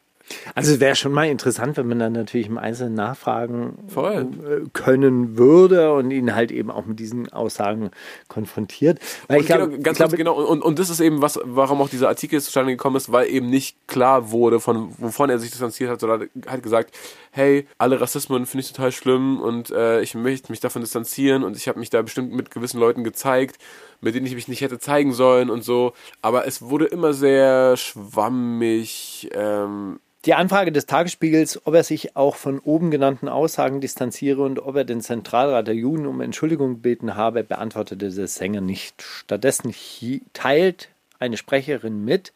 Also es wäre schon mal interessant, wenn man dann natürlich im Einzelnen nachfragen Voll. äh, können würde und ihn halt eben auch mit diesen Aussagen konfrontiert. Weil Und ich glaube, genau, ganz ich glaube, kurz, genau, und, und das ist eben was, warum auch dieser Artikel zustande gekommen ist, weil eben nicht klar wurde, von wovon er sich distanziert hat, sondern er hat gesagt, hey, alle Rassismen finde ich total schlimm und äh, ich möchte mich davon distanzieren und ich habe mich da bestimmt mit gewissen Leuten gezeigt, mit denen ich mich nicht hätte zeigen sollen und so. Aber es wurde immer sehr schwammig. Ähm, Die Anfrage des Tagesspiegels, ob er sich auch von oben genannten Aussagen distanziere und ob er den Zentralrat der Juden um Entschuldigung gebeten habe, beantwortete der Sänger nicht. Stattdessen teilt eine Sprecherin mit,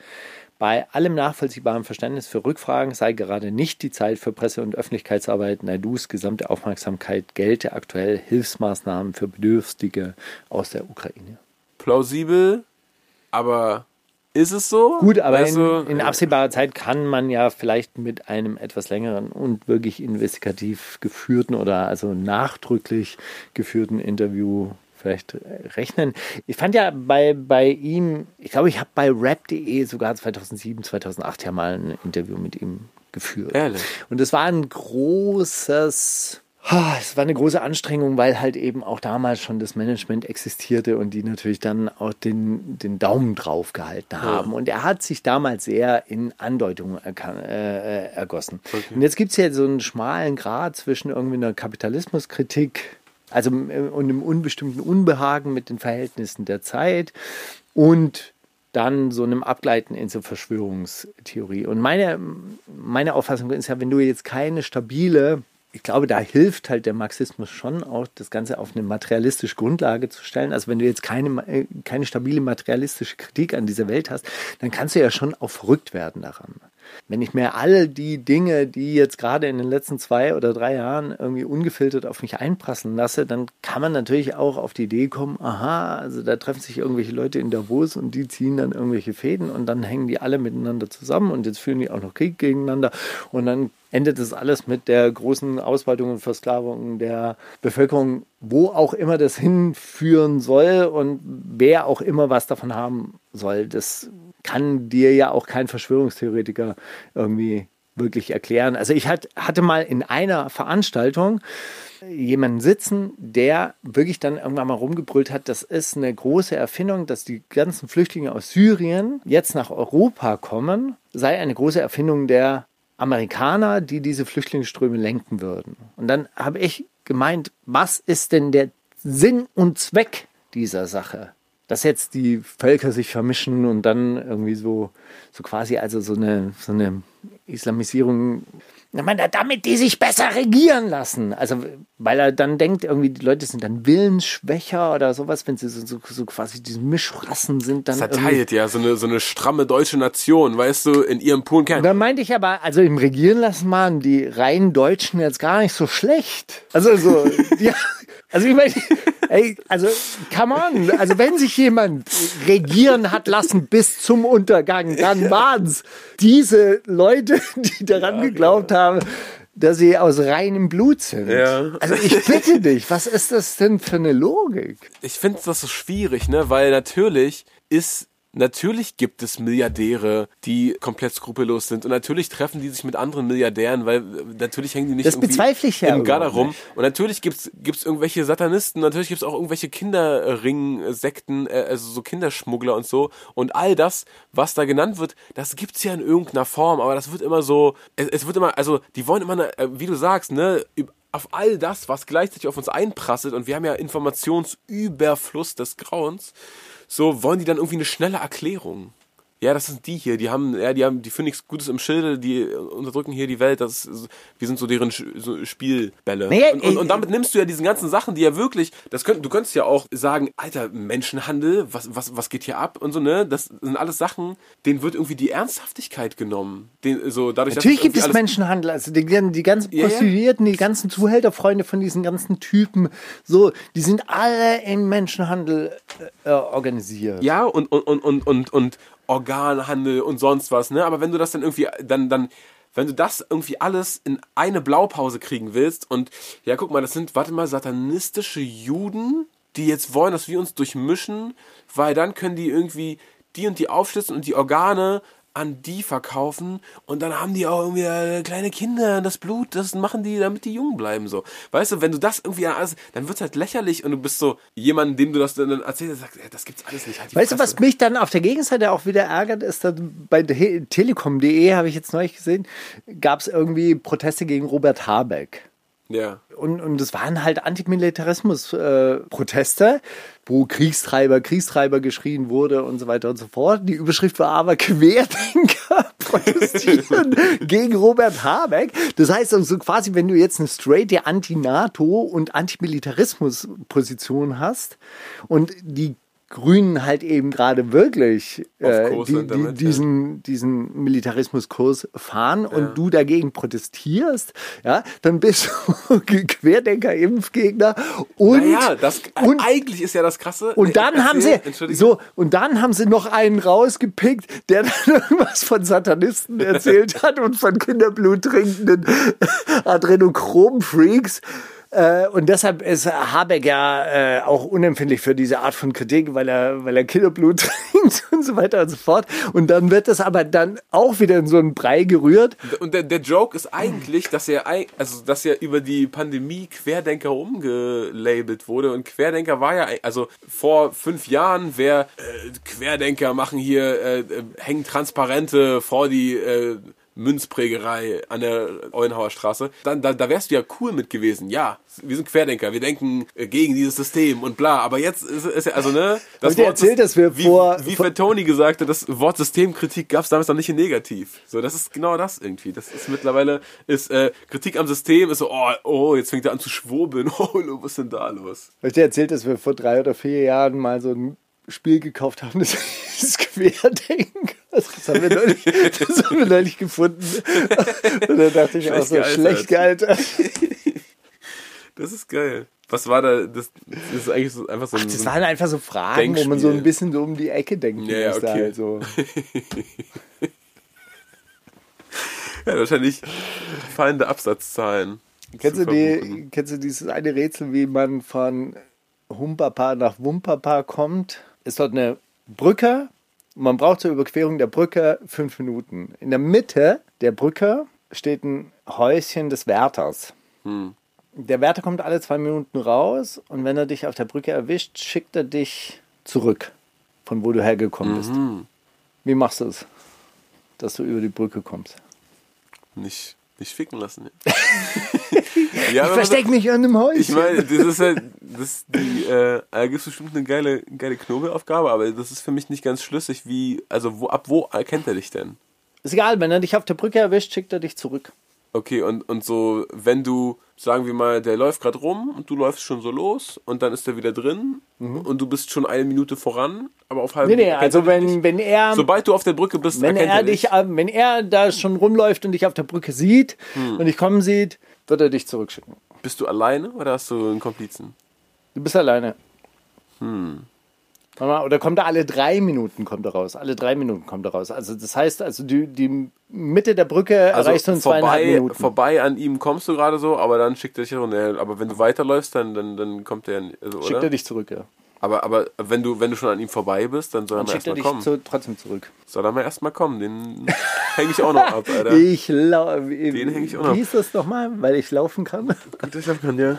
bei allem nachvollziehbaren Verständnis für Rückfragen sei gerade nicht die Zeit für Presse- und Öffentlichkeitsarbeit. Naidus gesamte Aufmerksamkeit gelte aktuell Hilfsmaßnahmen für Bedürftige aus der Ukraine. Plausibel, aber ist es so? Gut, aber Weißt in, in absehbarer Zeit kann man ja vielleicht mit einem etwas längeren und wirklich investigativ geführten oder also nachdrücklich geführten Interview vielleicht rechnen. Ich fand ja bei, bei ihm, ich glaube, ich habe bei rap.de sogar 2007, 2008 ja mal ein Interview mit ihm geführt. Ehrlich? Und es war ein großes, es war eine große Anstrengung, weil halt eben auch damals schon das Management existierte und die natürlich dann auch den, den Daumen drauf gehalten haben. Und er hat sich damals sehr in Andeutungen äh, ergossen. Und jetzt gibt es ja so einen schmalen Grad zwischen irgendwie einer Kapitalismuskritik, also äh, und einem unbestimmten Unbehagen mit den Verhältnissen der Zeit und dann so einem Abgleiten in so Verschwörungstheorie. Und meine, meine Auffassung ist ja, wenn du jetzt keine stabile, ich glaube, da hilft halt der Marxismus schon auch, das Ganze auf eine materialistische Grundlage zu stellen. Also wenn du jetzt keine, äh, keine stabile materialistische Kritik an dieser Welt hast, dann kannst du ja schon auch verrückt werden daran. Wenn ich mir alle die Dinge, die jetzt gerade in den letzten zwei oder drei Jahren irgendwie ungefiltert auf mich einprasseln lasse, dann kann man natürlich auch auf die Idee kommen, aha, also da treffen sich irgendwelche Leute in Davos und die ziehen dann irgendwelche Fäden und dann hängen die alle miteinander zusammen und jetzt führen die auch noch Krieg gegeneinander und dann endet das alles mit der großen Ausbeutung und Versklavung der Bevölkerung, wo auch immer das hinführen soll und wer auch immer was davon haben soll. Das kann dir ja auch kein Verschwörungstheoretiker irgendwie wirklich erklären. Also ich hatte mal in einer Veranstaltung jemanden sitzen, der wirklich dann irgendwann mal rumgebrüllt hat, das ist eine große Erfindung, dass die ganzen Flüchtlinge aus Syrien jetzt nach Europa kommen, sei eine große Erfindung der Amerikaner, die diese Flüchtlingsströme lenken würden. Und dann habe ich gemeint, was ist denn der Sinn und Zweck dieser Sache? Dass jetzt die Völker sich vermischen und dann irgendwie so, so quasi also so eine, so eine Islamisierung meine, damit die sich besser regieren lassen. Also, weil er dann denkt, irgendwie die Leute sind dann willensschwächer oder sowas, wenn sie so, so, so quasi diese Mischrassen sind. Dann Zerteilt, ja, so eine, so eine stramme deutsche Nation, weißt du, in ihrem puren Kern. Da meinte ich aber, also im Regieren lassen waren die reinen Deutschen jetzt gar nicht so schlecht. Also so, [LAUGHS] ja, also ich meine, [LAUGHS] ey, also come on, also wenn sich jemand regieren hat lassen bis zum Untergang, dann waren's diese Leute, die daran ja, geglaubt ja. haben, dass sie aus reinem Blut sind. Ja. Also ich bitte dich, was ist das denn für eine Logik? Ich finde das so schwierig, ne, weil natürlich ist Natürlich gibt es Milliardäre, die komplett skrupellos sind. Und natürlich treffen die sich mit anderen Milliardären, weil natürlich hängen die nicht das irgendwie ja im Garder rum. Und natürlich gibt's gibt's irgendwelche Satanisten, natürlich gibt's auch irgendwelche Kinderring-Sekten, äh, also so Kinderschmuggler und so. Und all das, was da genannt wird, das gibt's ja in irgendeiner Form, aber das wird immer so, es, es wird immer, also die wollen immer, äh, wie du sagst, ne, auf all das, was gleichzeitig auf uns einprasselt. Und wir haben ja Informationsüberfluss des Grauens so wollen die dann irgendwie eine schnelle Erklärung. Ja, das sind die hier, die haben, ja, die haben, die finden nichts Gutes im Schilde, die unterdrücken hier die Welt, das ist, wir sind so deren so Spielbälle. Nee, und, und, und, damit nimmst du ja diese ganzen Sachen, die ja wirklich, das könnt, du könntest ja auch sagen, Alter, Menschenhandel, was, was, was geht hier ab und so, ne? Das sind alles Sachen, denen wird irgendwie die Ernsthaftigkeit genommen. Den, so, dadurch, Natürlich gibt es Menschenhandel, also die, die ganzen Prostituierten, ja, ja. die ganzen Zuhälterfreunde von diesen ganzen Typen, so, die sind alle im Menschenhandel äh, organisiert. Ja, und, und, und, und, und, und Organhandel und sonst was, ne? Aber wenn du das dann irgendwie, dann, dann, wenn du das irgendwie alles in eine Blaupause kriegen willst und ja, guck mal, das sind, warte mal, satanistische Juden, die jetzt wollen, dass wir uns durchmischen, weil dann können die irgendwie die und die aufschlitzen und die Organe an die verkaufen und dann haben die auch irgendwie äh, kleine Kinder, das Blut, das machen die, damit die jung bleiben so. Weißt du, wenn du das irgendwie alles, dann wird's halt lächerlich und du bist so jemand, dem du das dann erzählst, sagst, das gibt's alles nicht. Halt weißt Fresse. du, was mich dann auf der Gegenseite auch wieder ärgert, ist, dass bei telekom.de habe ich jetzt neulich gesehen, gab es irgendwie Proteste gegen Robert Habeck. Ja. Und, und das waren halt Antimilitarismus-Proteste, äh, wo Kriegstreiber, Kriegstreiber geschrien wurde und so weiter und so fort. Die Überschrift war aber [LAUGHS] Querdenker protestieren [LAUGHS] gegen Robert Habeck. Das heißt also quasi, wenn du jetzt eine straight Anti-NATO und Antimilitarismus-Position hast und die Grünen halt eben gerade wirklich äh, die, die, diesen, diesen Militarismuskurs fahren ja. und du dagegen protestierst, ja, dann bist [LAUGHS] du Querdenker, Impfgegner und, naja, das, und eigentlich ist ja das krasse. Und dann erzähl, haben sie so und dann haben sie noch einen rausgepickt, der dann [LAUGHS] irgendwas von Satanisten erzählt hat und von Kinderblut trinkenden [LAUGHS] Adrenochrom-Freaks. Äh, und deshalb ist Habeck ja äh, auch unempfindlich für diese Art von Kritik, weil er, weil er Kinderblut [LAUGHS] trinkt und so weiter und so fort. Und dann wird das aber dann auch wieder in so einen Brei gerührt. Und der, der Joke ist eigentlich, dass er, also, dass er über die Pandemie Querdenker umgelabelt wurde. Und Querdenker war ja, also vor fünf Jahren, wer äh, Querdenker machen hier, äh, hängen Transparente vor die äh, Münzprägerei an der Eulenhauer Straße, dann da, da wärst du ja cool mit gewesen. Ja, wir sind Querdenker, wir denken äh, gegen dieses System und bla. Aber jetzt ist, ist ja, also ne, das Wort erzählt, dass wir wie, vor, wie vor Tony gesagt hat, das Wort Systemkritik gab es damals noch nicht in negativ. So, das ist genau das irgendwie. Das ist mittlerweile ist äh, Kritik am System ist so, oh, oh, jetzt fängt er an zu schwurbeln. [LAUGHS] Oh, was ist denn da los? Weil dir erzählt, dass wir vor drei oder vier Jahren mal so ein Spiel gekauft haben, [LAUGHS] das ist Querdenker. Das haben wir neulich, das haben wir neulich gefunden. Und da dachte ich auch so, gealtert. schlecht gealtert. Das ist geil. Was war da? Das, das ist eigentlich so, einfach so ein. Das so ein waren einfach so Fragen, wo man so ein Denkspiel. bisschen so um die Ecke denken Ja, ja, musste. okay. Halt so. [LAUGHS] ja, wahrscheinlich fallende Absatzzahlen. Kennst, du die, kennst du dieses eine Rätsel, wie man von Humpapa nach Wumpapa kommt? Ist dort eine Brücke. Man braucht zur Überquerung der Brücke fünf Minuten. In der Mitte der Brücke steht ein Häuschen des Wärters. Hm. Der Wärter kommt alle zwei Minuten raus und wenn er dich auf der Brücke erwischt, schickt er dich zurück, von wo du hergekommen bist. Mhm. Wie machst du es, dass du über die Brücke kommst? Nicht, nicht ficken lassen. Ja, [LAUGHS] ja Ich versteck mich an dem Häuschen. Ich meine, das ist halt, das die, äh, da gibt es bestimmt eine geile, geile Knobelaufgabe, aber das ist für mich nicht ganz schlüssig, wie, also wo, ab wo erkennt er dich denn? Ist egal, wenn er dich auf der Brücke erwischt, schickt er dich zurück. Okay, und, und so, wenn du, sagen wir mal, der läuft gerade rum und du läufst schon so los und dann ist er wieder drin und du bist schon eine Minute voran, aber auf halb Mhm. Nee, nee, also er dich wenn, wenn er, Sobald du auf der Brücke bist, wenn erkennt er dich. dich, wenn er da schon rumläuft und dich auf der Brücke sieht Hm. und dich kommen sieht, wird er dich zurückschicken. Bist du alleine oder hast du einen Komplizen? Du bist alleine. Hm. Oder kommt er alle drei Minuten kommt er raus? Alle drei Minuten kommt er raus. Also das heißt, also die, die Mitte der Brücke Also erreichst du in zweieinhalb vorbei, Minuten. vorbei an ihm kommst du gerade so, aber dann schickt er dich runter. Aber wenn du weiterläufst, dann, dann, dann kommt er, also, Schickt er dich zurück, ja. Aber, aber wenn du, wenn du schon an ihm vorbei bist, dann soll er Dann er erstmal dich kommen. zu, trotzdem zurück. Soll er mal erstmal kommen. Den [LAUGHS] hänge ich auch noch ab, Alter. Ich lau wie, Den häng ich auch Wie noch. hieß das nochmal? Weil ich laufen kann. Gut, ich laufen kann, ja.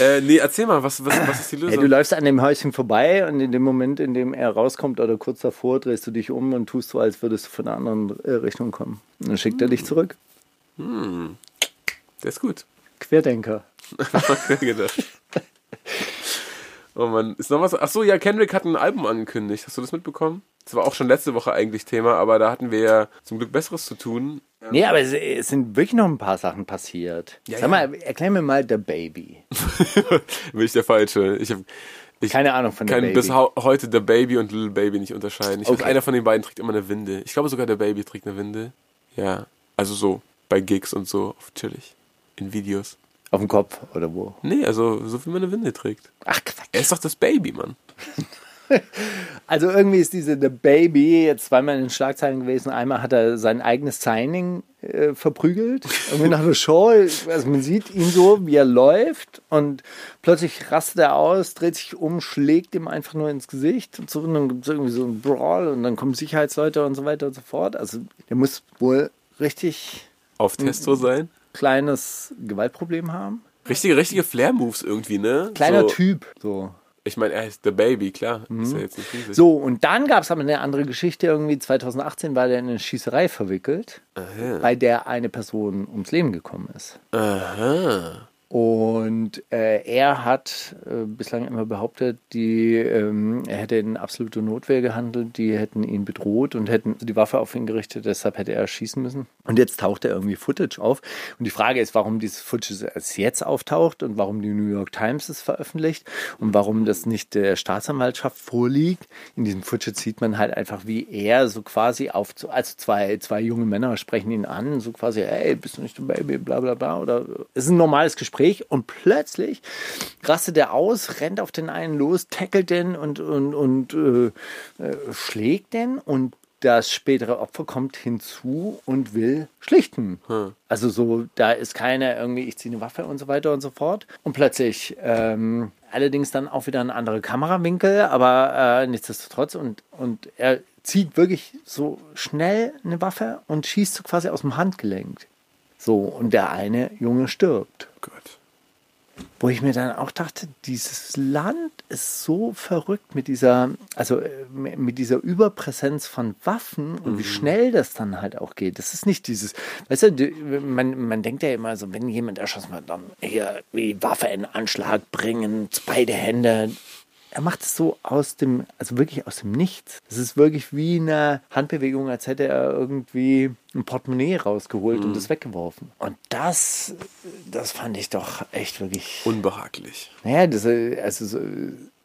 Äh, nee, erzähl mal, was, was, was ist die Lösung? du läufst an dem Häuschen vorbei und in dem Moment, in dem er rauskommt oder kurz davor, drehst du dich um und tust so, als würdest du von einer anderen äh, Richtung kommen. Und dann schickt er dich zurück. Der ist gut. Querdenker. [LAUGHS] gedacht. [LAUGHS] Oh Mann, ist noch was? Ach so, ja, Kendrick hat ein Album angekündigt. Hast du das mitbekommen? Das war auch schon letzte Woche eigentlich Thema, aber da hatten wir ja zum Glück Besseres zu tun. Nee, aber es, es sind wirklich noch ein paar Sachen passiert. Ja, Sag ja. mal, erklär mir mal The Baby. [LAUGHS] Bin ich der Falsche. Ich habe ich Keine Ahnung von The kann Baby. bis heute The Baby und Little Baby nicht unterscheiden. Ich Okay. einer von den beiden trägt immer eine Winde. Ich glaube sogar der Baby trägt eine Winde. Ja, also so bei Gigs und so, auf chillig. In Videos. Auf dem Kopf oder wo? Nee, also so wie man eine Winde trägt. Ach, Er Quatsch. ist doch das Baby, Mann. [LAUGHS] Also irgendwie ist diese The Baby jetzt zweimal in den Schlagzeilen gewesen. Einmal hat er sein eigenes Signing äh, verprügelt. Irgendwie nach einer Show. Also man sieht ihn so, wie er läuft und plötzlich rastet er aus, dreht sich um, schlägt ihm einfach nur ins Gesicht und so. Und dann gibt es irgendwie so einen Brawl und dann kommen Sicherheitsleute und so weiter und so fort. Also der muss wohl richtig Auf. Testo sein. Kleines Gewaltproblem haben. Richtige, richtige Flair-Moves irgendwie, ne? Kleiner so, Typ. So. Ich meine, er ist The Baby, klar. Ist ja jetzt nicht riesig. So, und dann gab es aber eine andere Geschichte. Irgendwie 2018 war der in eine Schießerei verwickelt, Aha. bei der eine Person ums Leben gekommen ist. Aha. Und äh, er hat äh, bislang immer behauptet, die, ähm, er hätte in absoluter Notwehr gehandelt, die hätten ihn bedroht und hätten die Waffe auf ihn gerichtet, deshalb hätte er schießen müssen. Und jetzt taucht er irgendwie Footage auf. Und die Frage ist, warum dieses Footage erst jetzt auftaucht und warum die New York Times es veröffentlicht und warum das nicht der Staatsanwaltschaft vorliegt. In diesem Footage sieht man halt einfach, wie er so quasi auf, also zwei, zwei junge Männer sprechen ihn an, so quasi, hey, bist du nicht ein Baby, bla bla bla. Oder es ist ein normales Gespräch und plötzlich rastet er aus, rennt auf den einen los, tackelt den und, und, und äh, äh, schlägt den und das spätere Opfer kommt hinzu und will schlichten. Also so, da ist keine irgendwie, ich ziehe eine Waffe und so weiter und so fort. Und plötzlich, ähm, allerdings dann auch wieder ein anderer Kamerawinkel, aber äh, nichtsdestotrotz und, und er zieht wirklich so schnell eine Waffe und schießt so quasi aus dem Handgelenk. So, und der eine Junge stirbt. Gott. Wo ich mir dann auch dachte, dieses Land ist so verrückt mit dieser, also äh, mit dieser Überpräsenz von Waffen und wie schnell das dann halt auch geht. Das ist nicht dieses, weißt du, man, man denkt ja immer so, wenn jemand erschossen wird, dann hier die Waffe in Anschlag bringen, beide Hände. Er macht es so aus dem, also wirklich aus dem Nichts. Es ist wirklich wie eine Handbewegung, als hätte er irgendwie ein Portemonnaie rausgeholt und es weggeworfen. Und das, das fand ich doch echt wirklich. Unbehaglich. Naja, das, also so,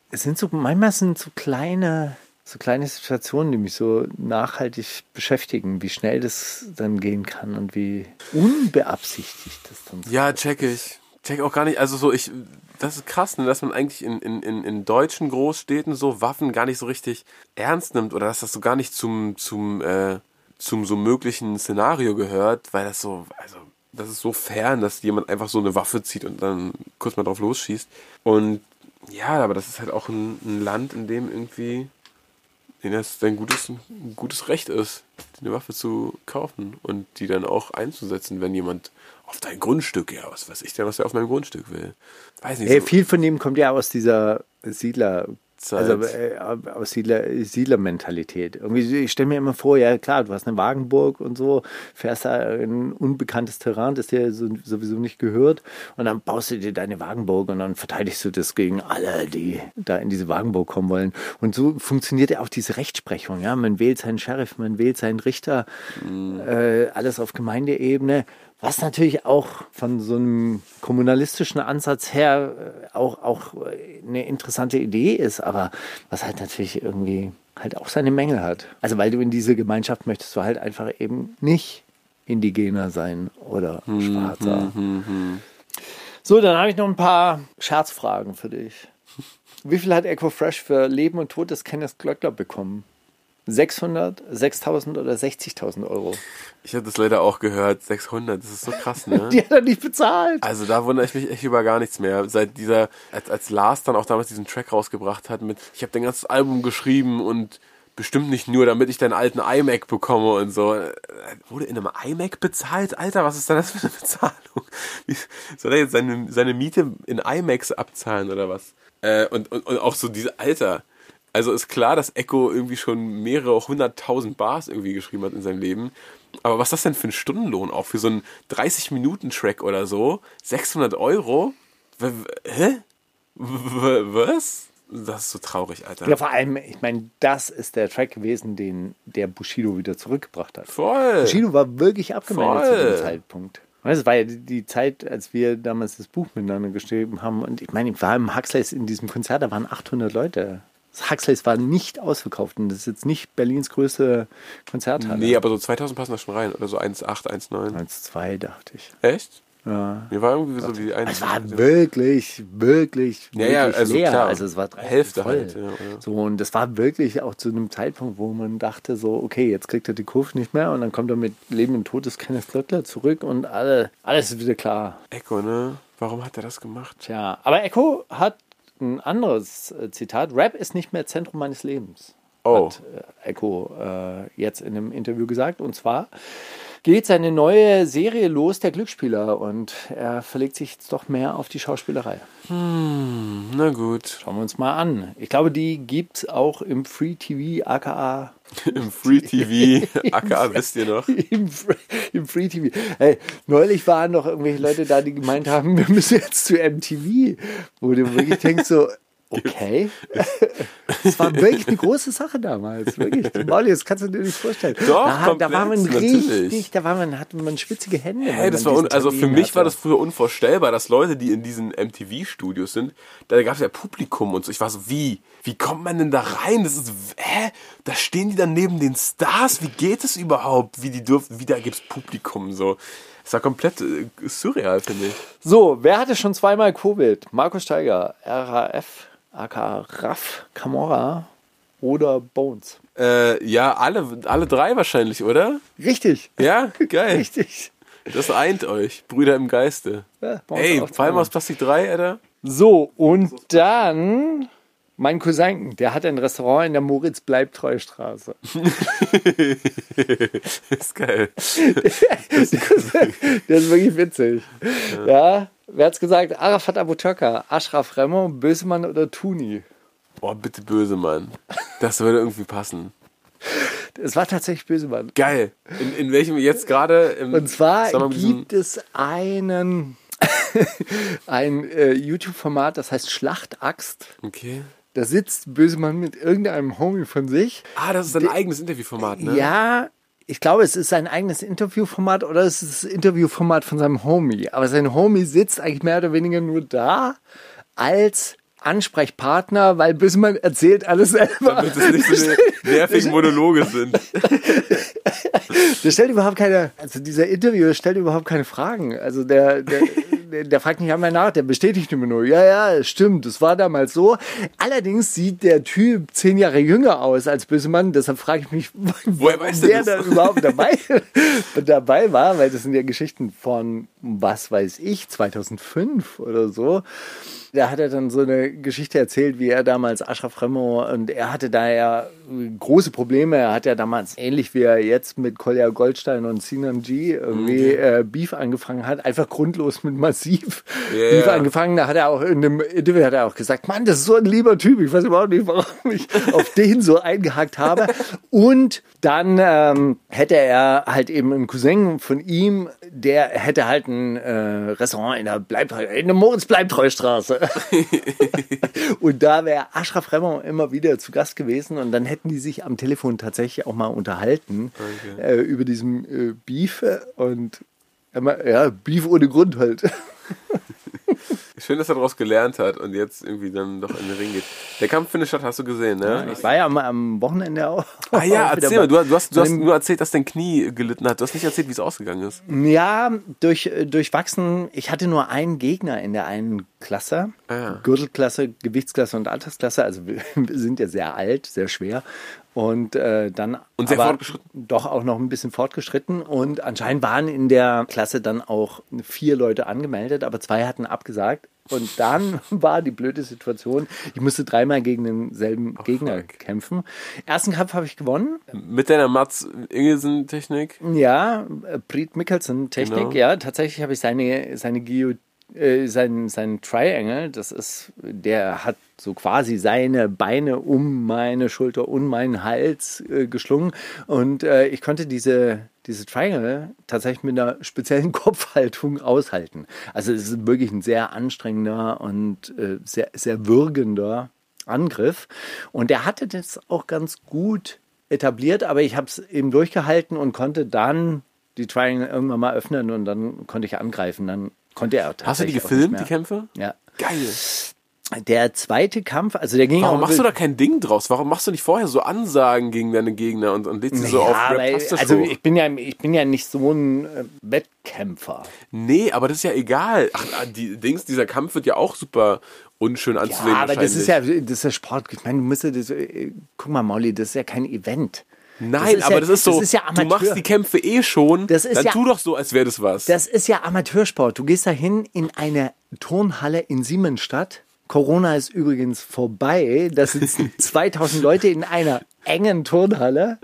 es sind so, manchmal sind so kleine, so kleine Situationen, die mich so nachhaltig beschäftigen, wie schnell das dann gehen kann und wie unbeabsichtigt das dann so Ja, check ich. Check auch gar nicht, also so, ich, das ist krass, ne, dass man eigentlich in, in, in, in deutschen Großstädten so Waffen gar nicht so richtig ernst nimmt oder dass das so gar nicht zum, zum, äh, zum so möglichen Szenario gehört, weil das so, also, das ist so fern, dass jemand einfach so eine Waffe zieht und dann kurz mal drauf losschießt. Und ja, aber das ist halt auch ein, ein Land, in dem irgendwie denen das ein gutes, ein gutes Recht ist, eine Waffe zu kaufen und die dann auch einzusetzen, wenn jemand auf dein Grundstück, ja, was weiß ich denn, was er auf meinem Grundstück will. Weiß nicht. Hey, so, viel von dem kommt ja aus dieser Siedler. Zeit. Also äh, aus Siedler, Siedlermentalität. Irgendwie, ich stelle mir immer vor, ja klar, du hast eine Wagenburg und so, fährst da in unbekanntes Terrain, das dir so, sowieso nicht gehört, und dann baust du dir deine Wagenburg und dann verteidigst du das gegen alle, die da in diese Wagenburg kommen wollen. Und so funktioniert ja auch diese Rechtsprechung. Ja, man wählt seinen Sheriff, man wählt seinen Richter, äh, alles auf Gemeindeebene. Was natürlich auch von so einem kommunalistischen Ansatz her äh, auch, auch äh, eine interessante Idee ist, aber was halt natürlich irgendwie halt auch seine Mängel hat. Also weil du in diese Gemeinschaft möchtest du halt einfach eben nicht indigener sein oder schwarzer. So, dann habe ich noch ein paar Scherzfragen für dich. Wie viel hat Echo Fresh für Leben und Tod des Kenneth Glöckler bekommen? 600, 6000 oder 60.000 Euro? ich habe das leider auch gehört, 600, das ist so krass, ne? [LAUGHS] Die hat er nicht bezahlt. Also da wundere ich mich echt über gar nichts mehr. Seit dieser, als, als Lars dann auch damals diesen Track rausgebracht hat mit, ich habe dein ganzes Album geschrieben und bestimmt nicht nur, damit ich deinen alten iMac bekomme und so. Wurde in einem iMac bezahlt? Alter, was ist denn das für eine Bezahlung? Wie, soll er jetzt seine, seine Miete in iMacs abzahlen oder was? Äh, und, und, und auch so diese, Alter, also ist klar, dass Echo irgendwie schon mehrere hunderttausend Bars irgendwie geschrieben hat in seinem Leben. Aber was ist das denn für ein Stundenlohn auch? Für so einen 30-Minuten-Track oder so? 600 Euro? W hä? W was? Das ist so traurig, Alter. Ja, vor allem, ich meine, das ist der Track gewesen, den der Bushido wieder zurückgebracht hat. Voll. Bushido war wirklich abgemeldet Voll. zu dem Zeitpunkt. Weißt, Es war ja die- Zeit, als wir damals das Buch miteinander geschrieben haben. Und ich meine, ich war im Huxleys in diesem Konzert, da waren 800 Leute. Huxleys war nicht ausverkauft und das ist jetzt nicht Berlins größte Konzerthalle. Nee, aber so 2000 passen da schon rein. Oder so 1,8, 1,9. 1,2 dachte ich. Echt? Ja. Mir war irgendwie so wie 1. Es war wirklich, wirklich, Ja, ja, wirklich also leer. klar. Also es war drei Hälfte voll. halt, ja, ja. So und das war wirklich auch zu einem Zeitpunkt, wo man dachte so, okay, jetzt kriegt er die Kurve nicht mehr und dann kommt er mit Leben und Tod des Kenneth Glöckler zurück und alle, alles ist wieder klar. Echo, ne? Warum hat er das gemacht? Tja, aber Echo hat ein anderes äh, Zitat. Rap ist nicht mehr Zentrum meines Lebens. Oh. Hat äh, Echo äh, jetzt in einem Interview gesagt. Und zwar geht seine neue Serie los, der Glücksspieler. Und er verlegt sich jetzt doch mehr auf die Schauspielerei. Na gut. Schauen wir uns mal an. Ich glaube, die gibt es auch im Free TV, aka Im Free TV, aka [LAUGHS] wisst ihr noch? im, Free, im Free TV. Hey, neulich waren doch irgendwelche Leute da, die gemeint haben, wir müssen jetzt zu MTV. Wo du wirklich denkst so, [LAUGHS] okay. [LAUGHS] Das war wirklich eine große Sache damals. Wirklich. Mauli, das kannst du dir nicht vorstellen. Doch, da, da war man richtig, natürlich. da war man, hatte man schwitzige Hände. Hey, das war un also für mich war hatte. das früher unvorstellbar, dass Leute, die in diesen MTV-Studios sind, da gab es ja Publikum und so. Ich war so, wie? Wie kommt man denn da rein? Das ist, hä? Da stehen die dann neben den Stars? Wie geht es überhaupt? Wie die dürfen, wie da gibt's Publikum so? Das war komplett äh, surreal, finde ich. So, wer hatte schon zweimal Covid? Markus Steiger, RAF, aka Raff, Camorra oder Bones? Äh, ja, alle, alle drei wahrscheinlich, oder? Richtig. Ja, geil. Richtig. Das eint euch, Brüder im Geiste. Ja, Ey, zweimal. aus Plastik 3, Alter. So, und dann mein Cousin, der hat ein Restaurant in der Moritz-Bleibtreu-Straße. [LAUGHS] ist geil. Das ist [LAUGHS] wirklich witzig. Ja, wer hat's gesagt? Arafat Abu Töcker, Ashraf Remo, Bösemann oder Tuni? Boah, bitte böse, Mann. Das würde irgendwie passen. Es war tatsächlich Bösemann. Geil. In, in welchem jetzt gerade? im Und zwar gibt es einen [LAUGHS] ein äh, YouTube-Format, das heißt Schlachtaxt. Okay. Da sitzt Bösemann mit irgendeinem Homie von sich. Ah, das ist ein eigenes Interviewformat, ne? Ja, ich glaube, es ist sein eigenes Interviewformat oder es ist das Interviewformat von seinem Homie. Aber sein Homie sitzt eigentlich mehr oder weniger nur da als Ansprechpartner, weil Büssemann erzählt alles selber. Damit es nicht so [LAUGHS] nervigen Monologe sind. Der stellt überhaupt keine, also dieser Interviewer stellt überhaupt keine Fragen. Also der, der, [LAUGHS] der, fragt nicht einmal nach, der bestätigt immer nur, ja, ja, stimmt, das war damals so. Allerdings sieht der Typ zehn Jahre jünger aus als Bösemann, deshalb frage ich mich, Woher weiß der da überhaupt dabei, [LAUGHS] dabei war, weil das sind ja Geschichten von, was weiß ich, 2005 oder so. Da hat er dann so eine Geschichte erzählt, wie er damals Ashraf Remo und er hatte da ja große Probleme. Er hat ja damals, ähnlich wie er jetzt mit Kolja Goldstein und Sinan G irgendwie äh, Beef angefangen hat, einfach grundlos mit Massiv Ja, Beef angefangen. Da hat er auch in einem Interview hat er auch gesagt, Mann, das ist so ein lieber Typ. Ich weiß überhaupt nicht, warum ich [LAUGHS] auf den so eingehakt habe. Und dann ähm, hätte er halt eben einen Cousin von ihm, der hätte halt ein äh, Restaurant in der, Bleib in der Moritz-Bleibtreustraße. [LAUGHS] und da wäre Ashraf Remo immer wieder zu Gast gewesen und dann hätten die sich am Telefon tatsächlich auch mal unterhalten äh, über diesen äh, Beef und immer, ja, Beef ohne Grund halt. [LAUGHS] Schön, dass er daraus gelernt hat und jetzt irgendwie dann doch in den Ring geht. Der Kampf findet statt, hast du gesehen, ne? Ich war ja am, am Wochenende auch. Ah ja, [LAUGHS] erzähl mal, du, du, hast, du hast nur erzählt, dass dein Knie gelitten hat. Du hast nicht erzählt, wie es ausgegangen ist. Ja, durch, durchwachsen. Ich hatte nur einen Gegner in der einen Klasse. Ah, ja. Gürtelklasse, Gewichtsklasse und Altersklasse. Also wir [LAUGHS] sind ja sehr alt, sehr schwer. Und äh, dann Und sehr fortgeschritten. Doch auch noch ein bisschen fortgeschritten. Und anscheinend waren in der Klasse dann auch vier Leute angemeldet, aber zwei hatten abgesagt. Und dann [LAUGHS] war die blöde Situation, ich musste dreimal gegen denselben Gegner Oh, fuck. kämpfen. Ersten Kampf habe ich gewonnen. Mit deiner Mats Ingelsen-Technik. Ja, äh, Preet Mickelson Technik, Genau. ja. Tatsächlich habe ich seine, seine Guillot äh, sein, sein Triangle, das ist, der hat so quasi seine Beine um meine Schulter und meinen Hals äh, geschlungen und äh, ich konnte diese, diese Triangle tatsächlich mit einer speziellen [LAUGHS] Kopfhaltung aushalten. Also es ist wirklich ein sehr anstrengender und äh, sehr, sehr würgender Angriff und er hatte das auch ganz gut etabliert, aber ich habe es eben durchgehalten und konnte dann die Triangle irgendwann mal öffnen und dann konnte ich angreifen. Dann konnte er Hast du die tatsächlich gefilmt, die. Kämpfe? Ja. Geil. Der zweite Kampf, also der ging Warum machst du da kein Ding draus? Warum machst du nicht vorher so Ansagen gegen deine Gegner und, und lädst sie so auf weil, also ich bin ja ich bin ja nicht so ein äh, Wettkämpfer. Nee, aber das ist ja egal. Ach, die Dings, dieser Kampf wird ja auch super unschön anzusehen. Ja, aber das ist ja das ist ja Sport. Ich meine, du musst ja das, äh, guck mal, Molly, das ist ja kein Event. Nein, ist aber ja- das ist so, das ist ja du machst die Kämpfe eh schon, Das ist dann ja- tu doch so, als wäre das was. Das ist ja Amateursport. Du gehst dahin in eine Turnhalle in Siemensstadt. Corona ist übrigens vorbei. Da sitzen [LAUGHS] 2000 Leute in einer engen Turnhalle